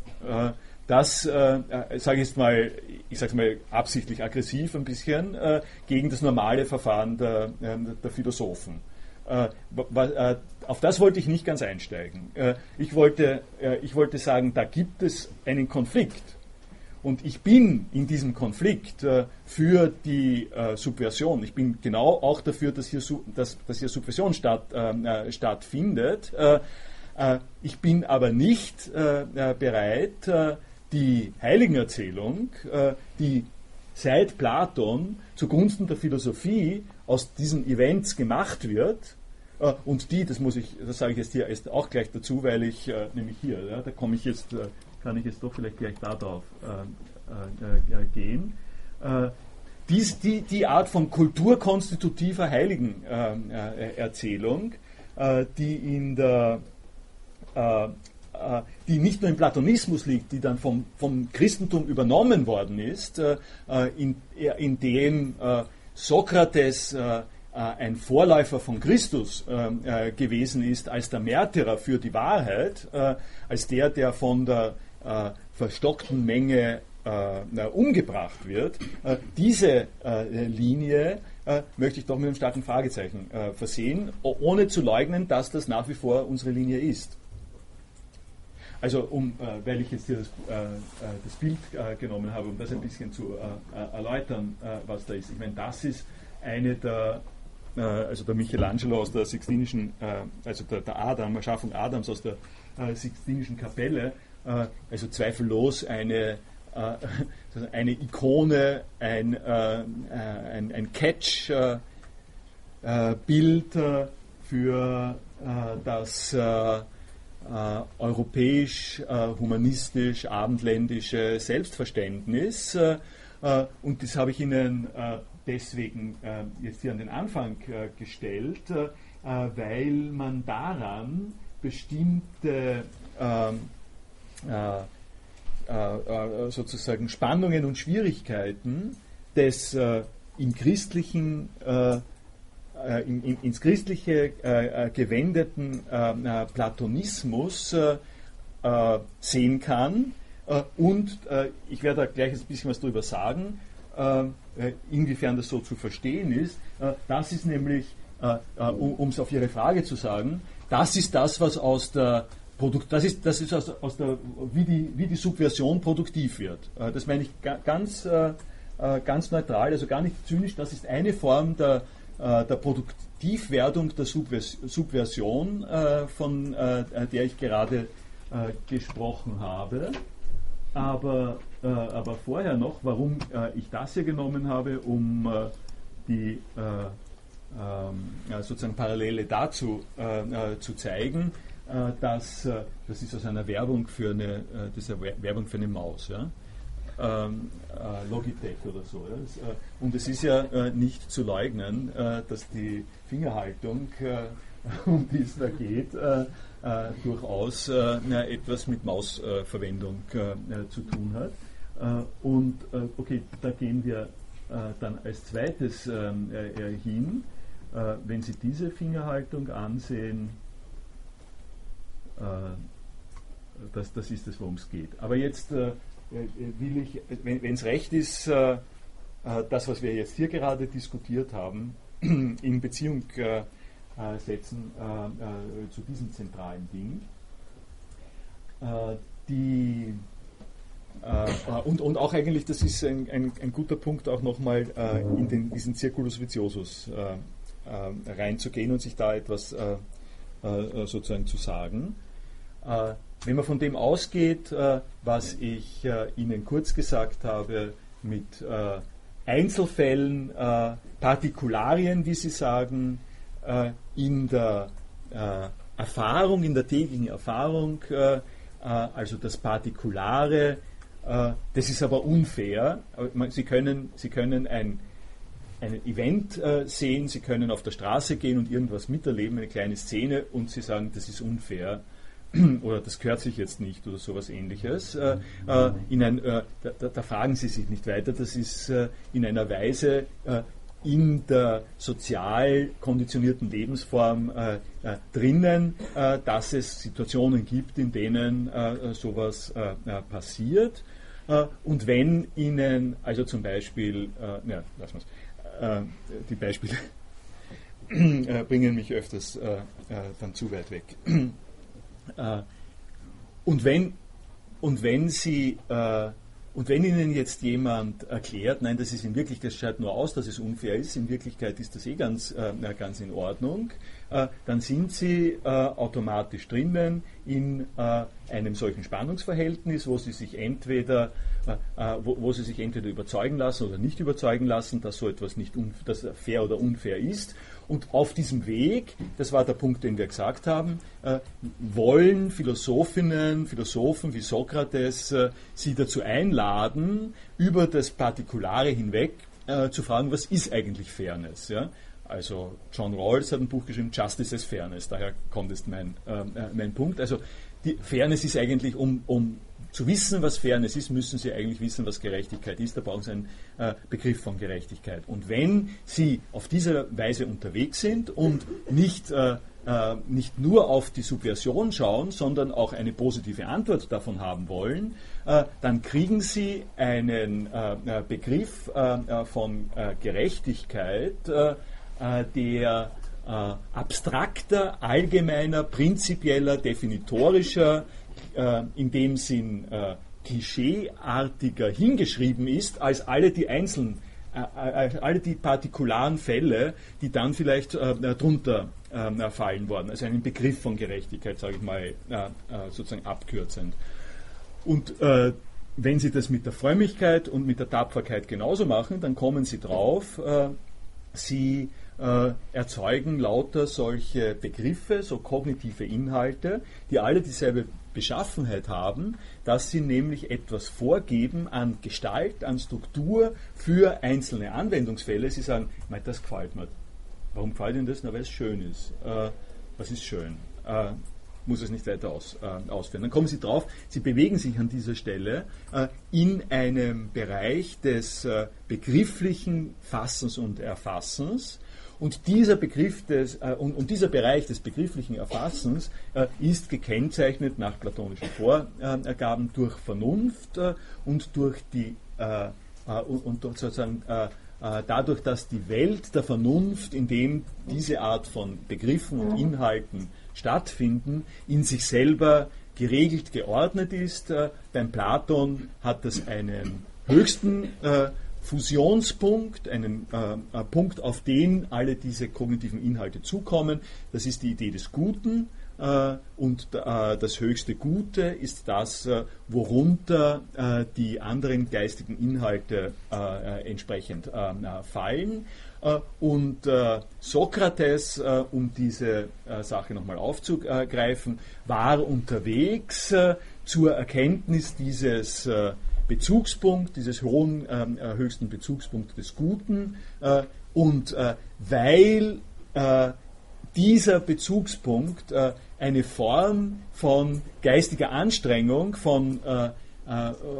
das, äh, äh sage ich jetzt mal, ich sage mal absichtlich aggressiv ein bisschen, äh, gegen das normale Verfahren der, äh, der Philosophen. Äh, äh, auf das wollte ich nicht ganz einsteigen. ich, wollte, ich wollte sagen, da gibt es einen Konflikt. Und ich bin in diesem Konflikt für die Subversion. Ich bin genau auch dafür, dass hier, dass, dass hier Subversion statt, stattfindet. ich bin aber nicht bereit, die Heiligenerzählung, äh, die seit Platon zugunsten der Philosophie aus diesen Events gemacht wird, äh, und die, das muss ich, das sage ich jetzt hier erst auch gleich dazu, weil ich äh, nämlich hier, da komme ich jetzt, kann ich jetzt doch vielleicht gleich darauf gehen. Die, die Art von kulturkonstitutiver Heiligenerzählung, die in der die nicht nur im Platonismus liegt, die dann vom, vom Christentum übernommen worden ist, äh, in, in dem äh, Sokrates ein Vorläufer von Christus gewesen ist als der Märtyrer für die Wahrheit, als der, der von der verstockten Menge umgebracht wird. diese Linie möchte ich doch mit einem starken Fragezeichen versehen, ohne zu leugnen, dass das nach wie vor unsere Linie ist. Also um, äh, weil ich jetzt hier das, äh, äh das Bild äh, genommen habe, um das ein bisschen zu äh, erläutern, was da ist. Ich meine, das ist eine der, also der Michelangelo aus der Sixtinischen, also der, der Adam, Erschaffung Adams aus der Sixtinischen Kapelle, also zweifellos eine (laughs) eine Ikone, ein, ein, ein Catch-Bild für das äh, europäisch, äh, humanistisch, abendländische Selbstverständnis. Äh, äh und das habe ich Ihnen äh, deswegen äh, jetzt hier an den Anfang gestellt, weil man daran bestimmte ähm, sozusagen Spannungen und Schwierigkeiten des im christlichen äh, in, in, ins Christliche äh, äh gewendeten äh, äh, Platonismus sehen kann. und ich werde da gleich ein bisschen was darüber sagen, inwiefern das so zu verstehen ist. das ist nämlich, um es auf Ihre Frage zu sagen, das ist das, was aus der Produkt, das ist, das ist aus, aus der, wie die, wie die Subversion produktiv wird. das meine ich ganz, ganz neutral, also gar nicht zynisch. Das ist eine Form der, äh, der Produktivwerdung der Subversion, äh, von äh, der ich gerade gesprochen habe. Aber, aber vorher noch, warum ich das hier genommen habe, um die ähm, sozusagen Parallele dazu zu zeigen, dass das ist aus einer Werbung für eine, das ist eine Werbung für eine Maus. Ja? Ähm, äh, Logitech oder so. Äh, und es ist ja äh, nicht zu leugnen, dass die Fingerhaltung, (laughs) um die es da geht, durchaus etwas mit Mausverwendung zu tun hat. und okay, da gehen wir dann als zweites ähm, hin. wenn Sie diese Fingerhaltung ansehen, das, das ist es, worum es geht. Aber jetzt will ich, wenn es recht ist, äh, das, was wir jetzt hier gerade diskutiert haben, (clears throat) in Beziehung setzen zu diesem zentralen Ding. Die, und, und auch eigentlich, das ist ein, ein, ein guter Punkt, auch nochmal in den, diesen Circulus Viciosus reinzugehen und sich da etwas sozusagen zu sagen. Wenn man von dem ausgeht, äh, was ich äh, Ihnen kurz gesagt habe, mit äh, Einzelfällen, Partikularien, wie Sie sagen, in der Erfahrung, in der täglichen Erfahrung, also das Partikulare, das ist aber unfair. Sie können, Sie können ein ein Event sehen, Sie können auf der Straße gehen und irgendwas miterleben, eine kleine Szene, und Sie sagen, das ist unfair (clears throat) oder das gehört sich jetzt nicht oder sowas ähnliches. Äh, äh, in ein, äh, da, da, fragen Sie sich nicht weiter, das ist äh, in einer Weise äh, in der sozial konditionierten Lebensform äh, drinnen, dass es Situationen gibt, in denen sowas passiert. und wenn Ihnen, also zum Beispiel, ja, lassen wir die Beispiele (clears throat) bringen mich öfters dann zu weit weg. Äh, und, wenn, und wenn Sie äh, und wenn Ihnen jetzt jemand erklärt, nein, das ist in Wirklichkeit, das schaut nur aus, dass es unfair ist, in Wirklichkeit ist das eh ganz, äh, ganz in Ordnung, äh, dann sind Sie äh, automatisch drinnen in äh, einem solchen Spannungsverhältnis, wo Sie sich entweder wo, Sie sich entweder überzeugen lassen oder nicht überzeugen lassen, dass so etwas nicht dass fair oder unfair ist. Und auf diesem Weg, das war der Punkt, den wir gesagt haben, wollen Philosophinnen, Philosophen wie Sokrates sie dazu einladen, über das Partikulare hinweg zu fragen, was ist eigentlich Fairness? Also John Rawls hat ein Buch geschrieben, Justice as Fairness, daher kommt jetzt mein, äh, mein Punkt. Also die Fairness ist eigentlich, um, um zu wissen, was Fairness ist, müssen Sie eigentlich wissen, was Gerechtigkeit ist. Da brauchen Sie einen äh, Begriff von Gerechtigkeit. Und wenn Sie auf diese Weise unterwegs sind und nicht, äh, äh, nicht nur auf die Subversion schauen, sondern auch eine positive Antwort davon haben wollen, äh, dann kriegen Sie einen äh, äh, Begriff von Gerechtigkeit, der abstrakter, allgemeiner, prinzipieller, definitorischer äh, in dem Sinn äh, klischeeartiger hingeschrieben ist, als alle die einzelnen, äh, äh alle die partikularen Fälle, die dann vielleicht äh, drunter äh, fallen worden. Also einen Begriff von Gerechtigkeit, sage ich mal, sozusagen abkürzend. Und wenn Sie das mit der Frömmigkeit und mit der Tapferkeit genauso machen, dann kommen Sie drauf, Sie äh, erzeugen lauter solche Begriffe, so kognitive Inhalte, die alle dieselbe Beschaffenheit haben, dass sie nämlich etwas vorgeben an Gestalt, an Struktur für einzelne Anwendungsfälle. Sie sagen, das gefällt mir. Warum gefällt Ihnen das? Na, weil es schön ist. Äh, was ist schön? Äh, muss es nicht weiter aus, äh, ausführen. Dann kommen Sie drauf, Sie bewegen sich an dieser Stelle äh, in einem Bereich des äh, begrifflichen Fassens und Erfassens, und dieser Begriff des, äh, und, und, dieser Bereich des begrifflichen Erfassens äh, ist gekennzeichnet nach platonischen Vorgaben durch Vernunft äh, und durch die äh, äh, und, und sozusagen äh, dadurch, dass die Welt der Vernunft, in dem diese Art von Begriffen und Inhalten stattfinden, in sich selber geregelt geordnet ist. beim Platon hat das einen höchsten Fusionspunkt, einen äh, Punkt, auf den alle diese kognitiven Inhalte zukommen. Das ist die Idee des Guten. Äh, und äh, das höchste Gute ist das, äh, worunter äh, die anderen geistigen Inhalte äh, entsprechend fallen. und Sokrates, um diese Sache nochmal aufzugreifen, war unterwegs zur Erkenntnis dieses Bezugspunkt, dieses hohen, ähm, äh, höchsten Bezugspunkt des Guten. Äh, und äh, weil äh, dieser Bezugspunkt äh, eine Form von geistiger Anstrengung, von, äh,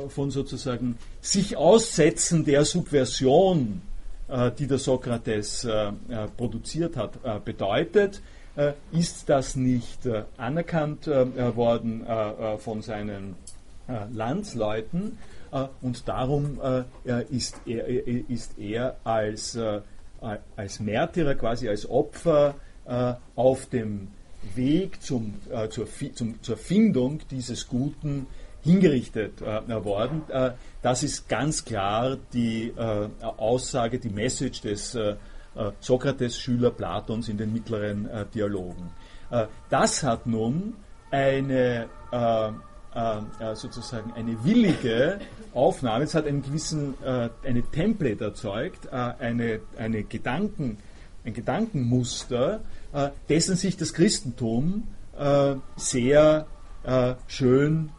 von sozusagen sich aussetzen der Subversion, die der Sokrates produziert hat, bedeutet, ist das nicht anerkannt worden von seinen Landsleuten und darum äh, ist, er, ist er als, äh, als Märtyrer, quasi als Opfer auf dem Weg zum, zur, zum, zur Findung dieses Guten hingerichtet äh, worden. Äh, das ist ganz klar die äh, Aussage, die Message des Sokrates Schüler Platons in den mittleren Dialogen. das hat nun eine äh, äh, sozusagen eine willige Aufnahme, es hat einen gewissen, äh, eine Template erzeugt, äh, eine, eine Gedanken, ein Gedankenmuster, äh, dessen sich das Christentum äh, sehr schön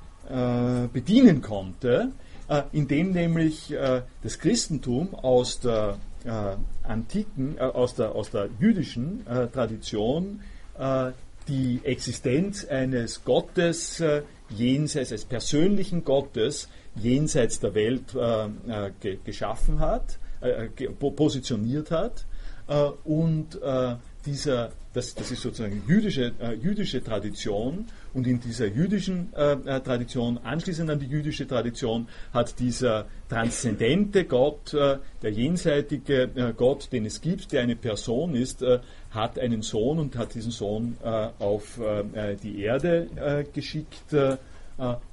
bedienen konnte, indem nämlich das Christentum aus der antiken, aus, der, aus der jüdischen Tradition die Existenz eines Gottes jenseits, eines persönlichen Gottes jenseits der Welt ge geschaffen hat, positioniert hat und dieser, das, das ist sozusagen jüdische, äh, jüdische Tradition und in dieser jüdischen äh, äh, Tradition, anschließend an die jüdische Tradition, hat dieser transzendente Gott, äh, der jenseitige äh, Gott, den es gibt, der eine Person ist, äh, hat einen Sohn und hat diesen Sohn auf die Erde geschickt,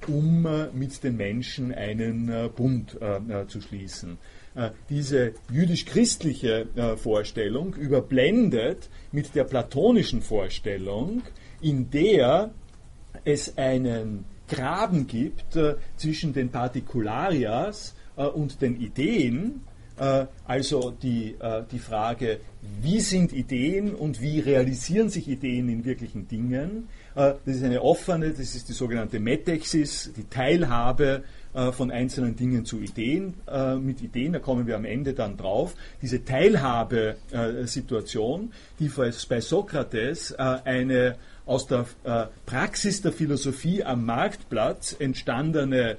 um mit den Menschen einen Bund zu schließen. Äh, diese jüdisch-christliche äh, Vorstellung überblendet mit der platonischen Vorstellung, in der es einen Graben gibt äh, zwischen den Particularias und den Ideen, also die, die Frage, wie sind Ideen und wie realisieren sich Ideen in wirklichen Dingen. Das ist eine offene, das ist die sogenannte Metexis, die Teilhabe äh, von einzelnen Dingen zu Ideen, äh, mit Ideen, da kommen wir am Ende dann drauf, diese Teilhabesituation, die bei Sokrates äh, eine aus der Praxis der Philosophie am Marktplatz entstandene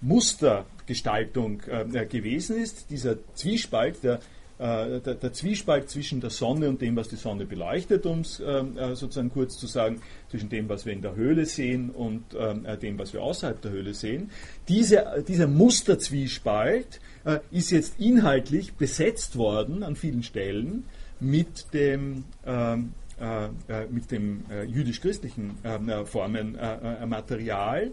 Mustergestaltung gewesen ist, dieser Zwiespalt, der der, der, Zwiespalt zwischen der Sonne und dem, was die Sonne beleuchtet, um es ähm, äh, sozusagen kurz zu sagen, zwischen dem, was wir in der Höhle sehen und ähm, äh, dem, was wir außerhalb der Höhle sehen. Diese, dieser Musterzwiespalt äh, ist jetzt inhaltlich besetzt worden an vielen Stellen mit dem ähm, äh, mit dem jüdisch-christlichen Formenmaterial.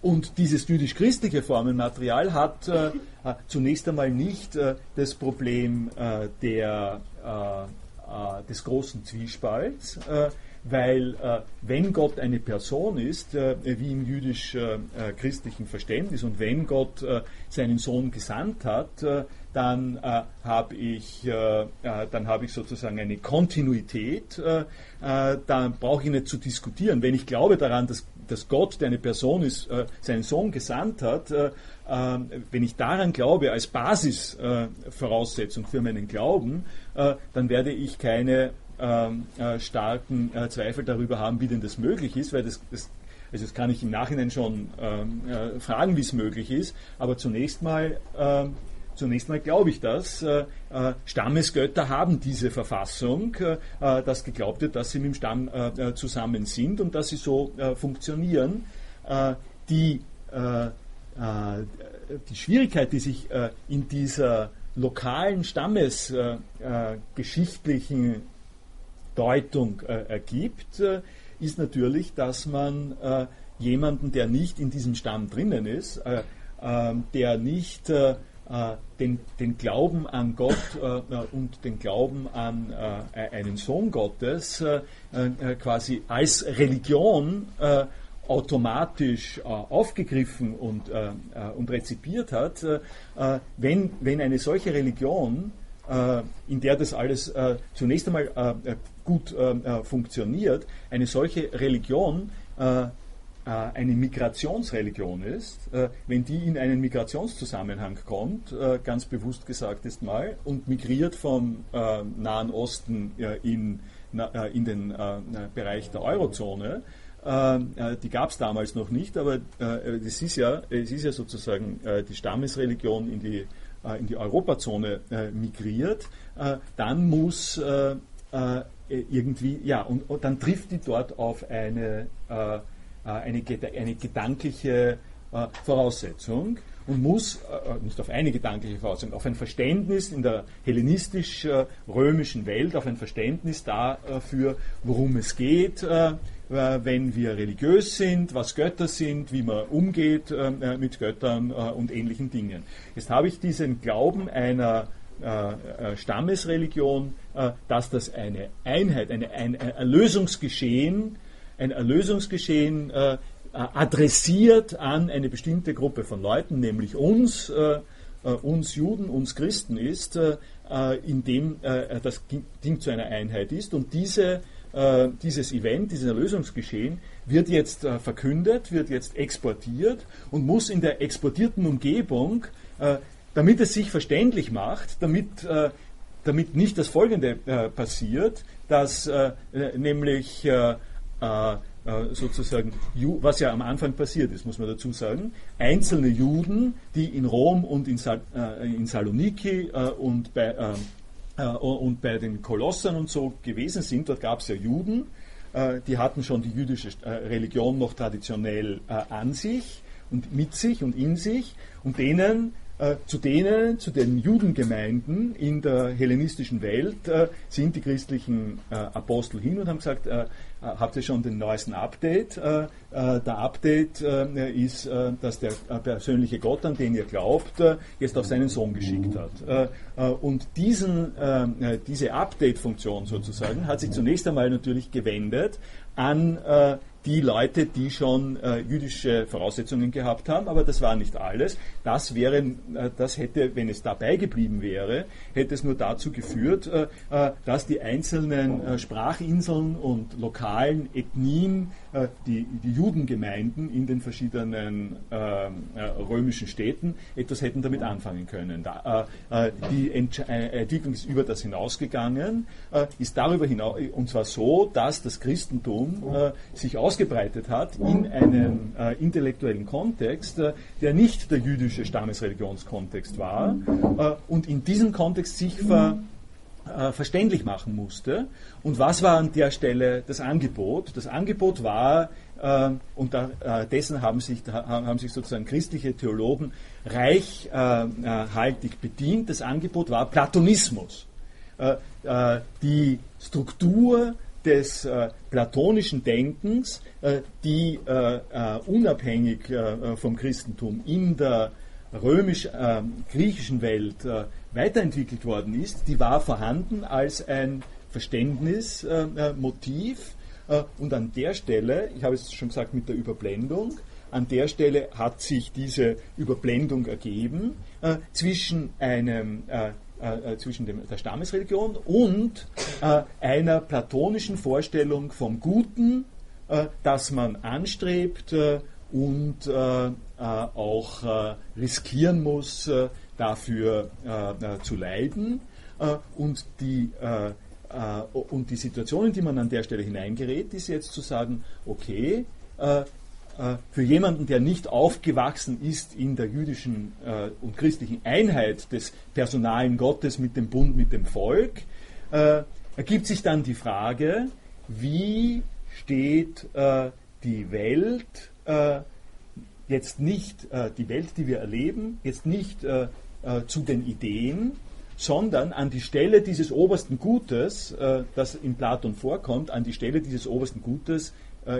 Und dieses jüdisch-christliche Formenmaterial hat äh, äh, zunächst einmal nicht äh, das Problem äh, der, äh, äh, des großen Zwiespalts, weil wenn Gott eine Person ist, wie im jüdisch-christlichen Verständnis, und wenn Gott seinen Sohn gesandt hat, dann habe ich, dann habe ich sozusagen eine Kontinuität, dann brauche ich nicht zu diskutieren. Wenn ich glaube daran, dass dass Gott, der eine Person ist, äh, seinen Sohn gesandt hat, äh, äh, wenn ich daran glaube als Basisvoraussetzung für meinen Glauben, dann werde ich keine ähm, starken Zweifel darüber haben, wie denn das möglich ist, weil das, das also das kann ich im Nachhinein schon ähm, fragen, wie es möglich ist, aber zunächst mal ähm, Zunächst mal glaube ich das. Äh, äh, Stammesgötter haben diese Verfassung, äh, dass geglaubt wird, dass sie mit dem Stamm zusammen sind und dass sie so funktionieren. Die, die Schwierigkeit, die sich in dieser lokalen stammesgeschichtlichen Deutung ergibt, ist natürlich, dass man jemanden, der nicht in diesem Stamm drinnen ist, der nicht den, den, Glauben an Gott äh, und den Glauben an äh, einen Sohn Gottes äh, äh, quasi als Religion äh, automatisch aufgegriffen und, und rezipiert hat, wenn, wenn eine solche Religion, in der das alles zunächst einmal gut funktioniert, eine solche Religion äh, eine Migrationsreligion ist, äh, wenn die in einen Migrationszusammenhang kommt, äh, ganz bewusst gesagt ist mal, und migriert vom Nahen Osten in, den Bereich der Eurozone, die gab es damals noch nicht, aber das ist ja, es ist ja sozusagen die Stammesreligion in die, in die Europazone migriert, dann muss irgendwie, ja, und, und, dann trifft die dort auf eine äh, eine, eine gedankliche äh, Voraussetzung und muss, äh, nicht auf eine gedankliche Voraussetzung, auf ein Verständnis in der hellenistisch-römischen Welt, auf ein Verständnis dafür, worum es geht, wenn wir religiös sind, was Götter sind, wie man umgeht mit Göttern und ähnlichen Dingen. Jetzt habe ich diesen Glauben einer Stammesreligion, dass das eine Einheit, ein Erlösungsgeschehen ein Erlösungsgeschehen äh, adressiert an eine bestimmte Gruppe von Leuten, nämlich uns, äh, äh uns Juden, uns Christen ist, äh, äh in dem äh, das Ding zu einer Einheit ist. Und diese, dieses Event, dieses Erlösungsgeschehen wird jetzt verkündet, wird jetzt exportiert und muss in der exportierten Umgebung damit es sich verständlich macht, damit, damit nicht das Folgende äh, passiert, dass äh, nämlich äh, sozusagen, was ja am Anfang passiert ist, muss man dazu sagen, einzelne Juden, die in Rom und in, Sal in Saloniki und bei, und bei den Kolossern und so gewesen sind, dort gab es ja Juden, die hatten schon die jüdische Religion noch traditionell an sich und mit sich und in sich. Und denen äh, zu denen, zu den Judengemeinden in der hellenistischen Welt äh, sind die christlichen äh, Apostel hin und haben gesagt, äh, äh, habt ihr schon den neuesten Update? Äh, der Update ist, dass der persönliche Gott, an den ihr glaubt, jetzt auf seinen Sohn geschickt hat. und diesen, diese Update-Funktion sozusagen hat sich zunächst einmal natürlich gewendet an die Leute, die schon äh, jüdische Voraussetzungen gehabt haben, aber das war nicht alles. Das wäre, äh, das hätte, wenn es dabei geblieben wäre, hätte es nur dazu geführt, äh, äh dass die einzelnen äh, Sprachinseln und lokalen Ethnien, die, die Judengemeinden in den verschiedenen römischen Städten etwas hätten damit anfangen können. Da, die Entsch Entwicklung ist über das hinausgegangen, ist darüber hinaus, und zwar so, dass das Christentum sich aus ausgebreitet hat in einem äh, intellektuellen Kontext, äh, der nicht der jüdische Stammesreligionskontext war äh, und in diesem Kontext sich ver, äh, verständlich machen musste. Und was war an der Stelle das Angebot? Das Angebot war, äh, und da, äh, dessen haben sich, haben sich sozusagen christliche Theologen reichhaltig bedient, das Angebot war Platonismus. die Struktur des äh, platonischen Denkens, äh, die äh, äh unabhängig äh, vom Christentum in der römisch-griechischen Welt weiterentwickelt worden ist, die war vorhanden als ein Verständnismotiv. und an der Stelle, ich habe es schon gesagt mit der Überblendung, an der Stelle hat sich diese Überblendung ergeben zwischen einem äh, äh, zwischen dem, der Stammesreligion und äh, einer platonischen Vorstellung vom Guten, äh, das man anstrebt äh, und äh, auch riskieren muss, dafür zu leiden. und die und die Situation, in die man an der Stelle hineingerät, ist jetzt zu sagen, okay, äh, für jemanden, der nicht aufgewachsen ist in der jüdischen äh, und christlichen Einheit des personalen Gottes mit dem Bund, mit dem Volk, äh, ergibt sich dann die Frage, wie steht die Welt jetzt nicht, die Welt, die wir erleben, jetzt nicht zu den Ideen, sondern an die Stelle dieses obersten Gutes, das in Platon vorkommt, an die Stelle dieses obersten Gutes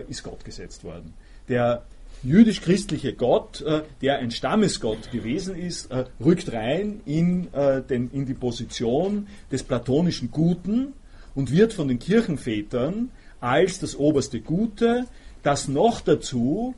ist Gott gesetzt worden. Der jüdisch-christliche Gott, äh, der ein Stammesgott gewesen ist, äh, rückt rein in, äh, den, in die Position des platonischen Guten und wird von den Kirchenvätern als das oberste Gute, das noch dazu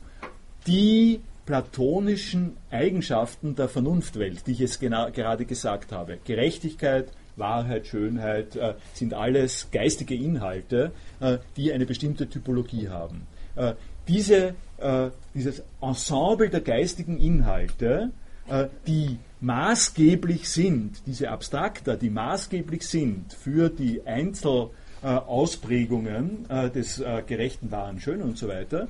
die platonischen Eigenschaften der Vernunftwelt, die ich jetzt gerade gesagt habe, Gerechtigkeit, Wahrheit, Schönheit, äh, sind alles geistige Inhalte, äh, die eine bestimmte Typologie haben. Äh, diese, äh, dieses Ensemble der geistigen Inhalte, äh, die maßgeblich sind, diese Abstrakter, die maßgeblich sind für die Einzelausprägungen äh, des gerechten, wahren, schönen und so weiter,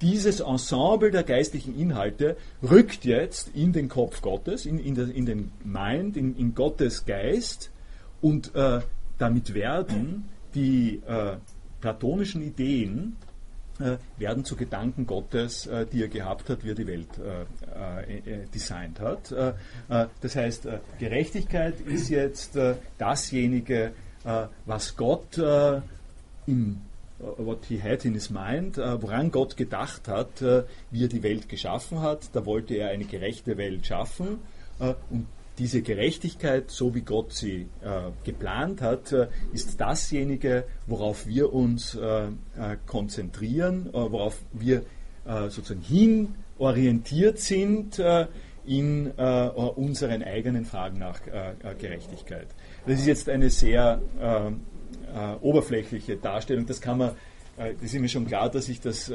dieses Ensemble der geistigen Inhalte rückt jetzt in den Kopf Gottes, in, in, der, in den Mind, in, in, Gottes Geist und äh, damit werden die äh, platonischen Ideen äh, werden zu Gedanken Gottes, äh, die er gehabt hat, wie er die Welt äh, designt hat. das heißt, Gerechtigkeit ist jetzt dasjenige, was Gott im what he had in his mind, woran Gott gedacht hat, wie er die Welt geschaffen hat. Da wollte er eine gerechte Welt schaffen und diese Gerechtigkeit, so wie Gott sie äh, geplant hat, äh, ist dasjenige, worauf wir uns äh, äh konzentrieren, äh, worauf wir äh, sozusagen hin orientiert sind in unseren eigenen Fragen nach Gerechtigkeit. Das ist jetzt eine sehr oberflächliche Darstellung. Das kann man, das ist mir schon klar, dass ich das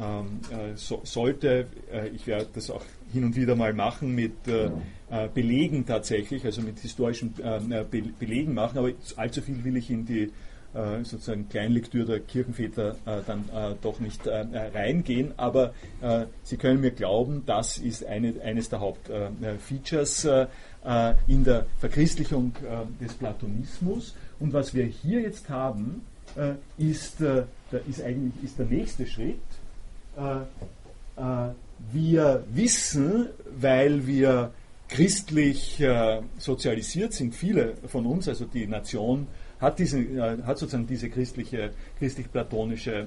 ähm, äh, so, sollte, äh, ich werde das auch hin und wieder mal machen, mit äh, äh Belegen tatsächlich, also mit historischen äh, Be Belegen machen, aber allzu viel will ich in die äh, sozusagen Kleinlektüre der Kirchenväter dann doch nicht reingehen, aber Sie können mir glauben, das ist eine, eines der Hauptfeatures in der Verchristlichung des Platonismus. Und was wir hier jetzt haben, ist, ist eigentlich ist der nächste Schritt, äh, äh, wir wissen, weil wir christlich äh, sozialisiert sind, viele von uns, also die Nation hat, diesen, hat sozusagen diese christliche, christlich-platonische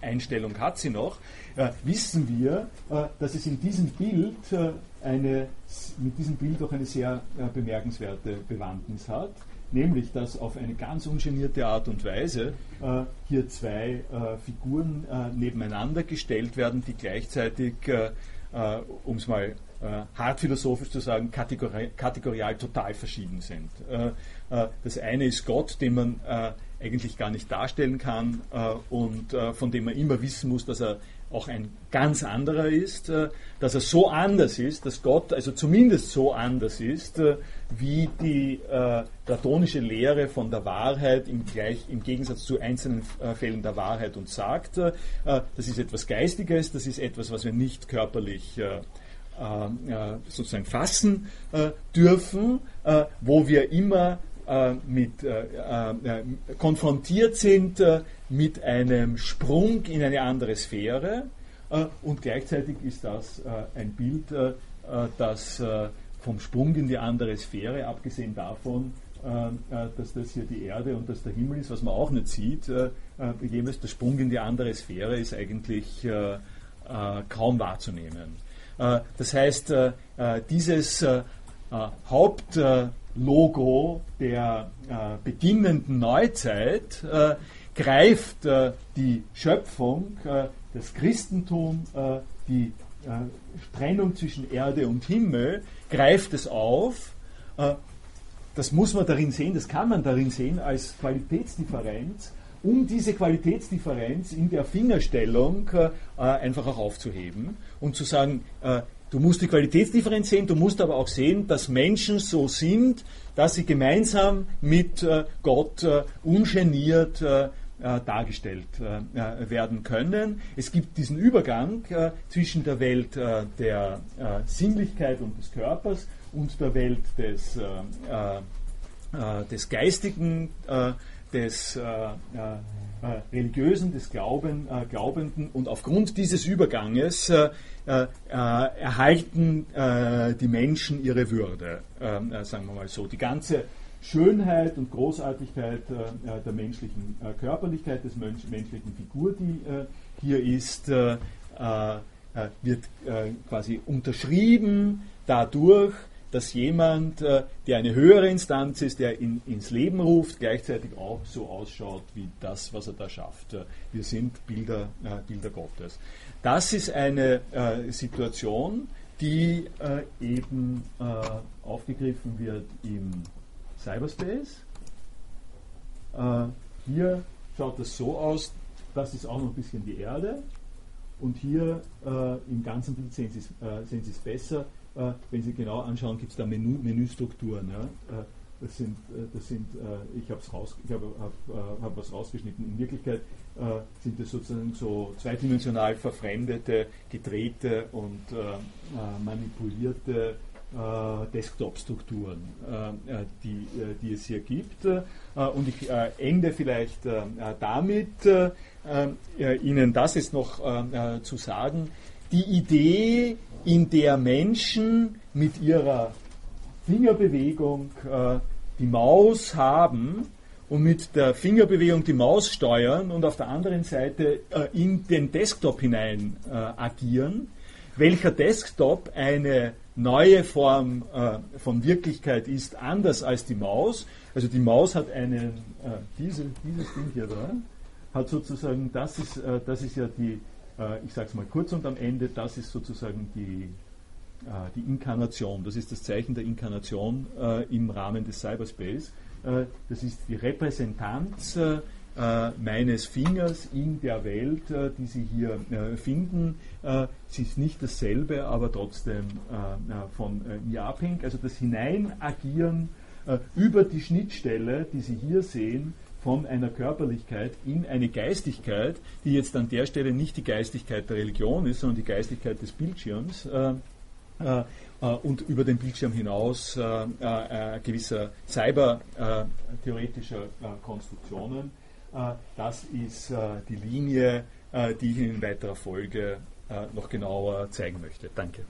Einstellung hat sie noch, wissen wir, dass es in diesem Bild eine, mit diesem Bild auch eine sehr bemerkenswerte Bewandtnis hat nämlich dass auf eine ganz ungenierte Art und Weise äh, hier zwei äh, Figuren äh, nebeneinander gestellt werden, die gleichzeitig, äh, äh, um es mal äh, hart philosophisch zu sagen, kategori kategorial total verschieden sind. das eine ist Gott, den man eigentlich gar nicht darstellen kann und von dem man immer wissen muss, dass er auch ein ganz anderer ist, dass er so anders ist, dass Gott also zumindest so anders ist, wie die äh, platonische Lehre von der Wahrheit im, gleich, im Gegensatz zu einzelnen Fällen der Wahrheit uns sagt. das ist etwas Geistiges, das ist etwas, was wir nicht körperlich sozusagen fassen dürfen, wo wir immer mit, äh, konfrontiert sind mit einem Sprung in eine andere Sphäre äh, und gleichzeitig ist das äh, ein Bild, äh, das vom Sprung in die andere Sphäre, abgesehen davon, dass das hier die Erde und das der Himmel ist, was man auch nicht sieht, jeweils der Sprung in die andere Sphäre ist eigentlich kaum wahrzunehmen. Das heißt, dieses Hauptlogo der beginnenden Neuzeit greift äh, die Schöpfung, äh, das Christentum, äh, die äh, Trennung zwischen Erde und Himmel, greift es auf. Äh, das muss man darin sehen, das kann man darin sehen als Qualitätsdifferenz, um diese Qualitätsdifferenz in der Fingerstellung äh, einfach auch aufzuheben und zu sagen, Du musst die Qualitätsdifferenz sehen, du musst aber auch sehen, dass Menschen so sind, dass sie gemeinsam mit äh, Gott äh, ungeniert äh, äh, dargestellt äh, werden können. Es gibt diesen Übergang äh, zwischen der Welt äh, der äh, Sinnlichkeit und des Körpers und der Welt des, äh, des Geistigen, des Religiösen, des Glauben, Glaubenden und aufgrund dieses Überganges erhalten die Menschen ihre Würde, sagen wir mal so. Die ganze Schönheit und Großartigkeit äh, der menschlichen äh, Körperlichkeit, des Mensch, menschlichen Figur, die äh, hier ist, äh, äh, wird äh, quasi unterschrieben dadurch, dass jemand, der eine höhere Instanz ist, der ihn ins Leben ruft, gleichzeitig auch so ausschaut wie das, was er da schafft. Wir sind Bilder, Bilder Gottes. Das ist eine Situation, die eben aufgegriffen wird im Cyberspace. Äh, hier schaut das so aus, das ist auch noch ein bisschen die Erde. Und hier äh, im ganzen Bild sehen Sie äh, es besser. Äh, wenn Sie genau anschauen, gibt es da Menü, Menüstrukturen. Ja? Äh, das sind, äh, das sind ich habe hab, hab, hab was rausgeschnitten. In Wirklichkeit sind das sozusagen so zweidimensional verfremdete, gedrehte und manipulierte Desktop-Strukturen, äh, äh, die, die es hier gibt. und ich ende vielleicht damit, Ihnen das jetzt noch zu sagen. Die Idee, in der Menschen mit ihrer Fingerbewegung die Maus haben und mit der Fingerbewegung die Maus steuern und auf der anderen Seite in den Desktop hinein agieren, welcher Desktop eine neue Form äh, von Wirklichkeit ist, anders als die Maus. Also die Maus hat einen, äh, diese, dieses Ding hier da, hat sozusagen, das ist, äh, das ist ja die, äh, ich sage es mal kurz und am Ende, das ist sozusagen die, äh, die Inkarnation, das ist das Zeichen der Inkarnation äh, im Rahmen des Cyberspace. das ist die Repräsentanz meines Fingers in der Welt, die Sie hier äh, es ist nicht dasselbe, aber trotzdem von mir abhängig. Also das Hineinagieren über die Schnittstelle, die Sie hier sehen, von einer Körperlichkeit in eine Geistigkeit, die jetzt an der Stelle nicht die Geistigkeit der Religion ist, sondern die Geistigkeit des Bildschirms. Äh, äh, und über den Bildschirm hinaus äh, gewisser cyber-theoretischer Konstruktionen. das ist die Linie, die ich in weiterer Folge noch genauer zeigen möchte. Danke.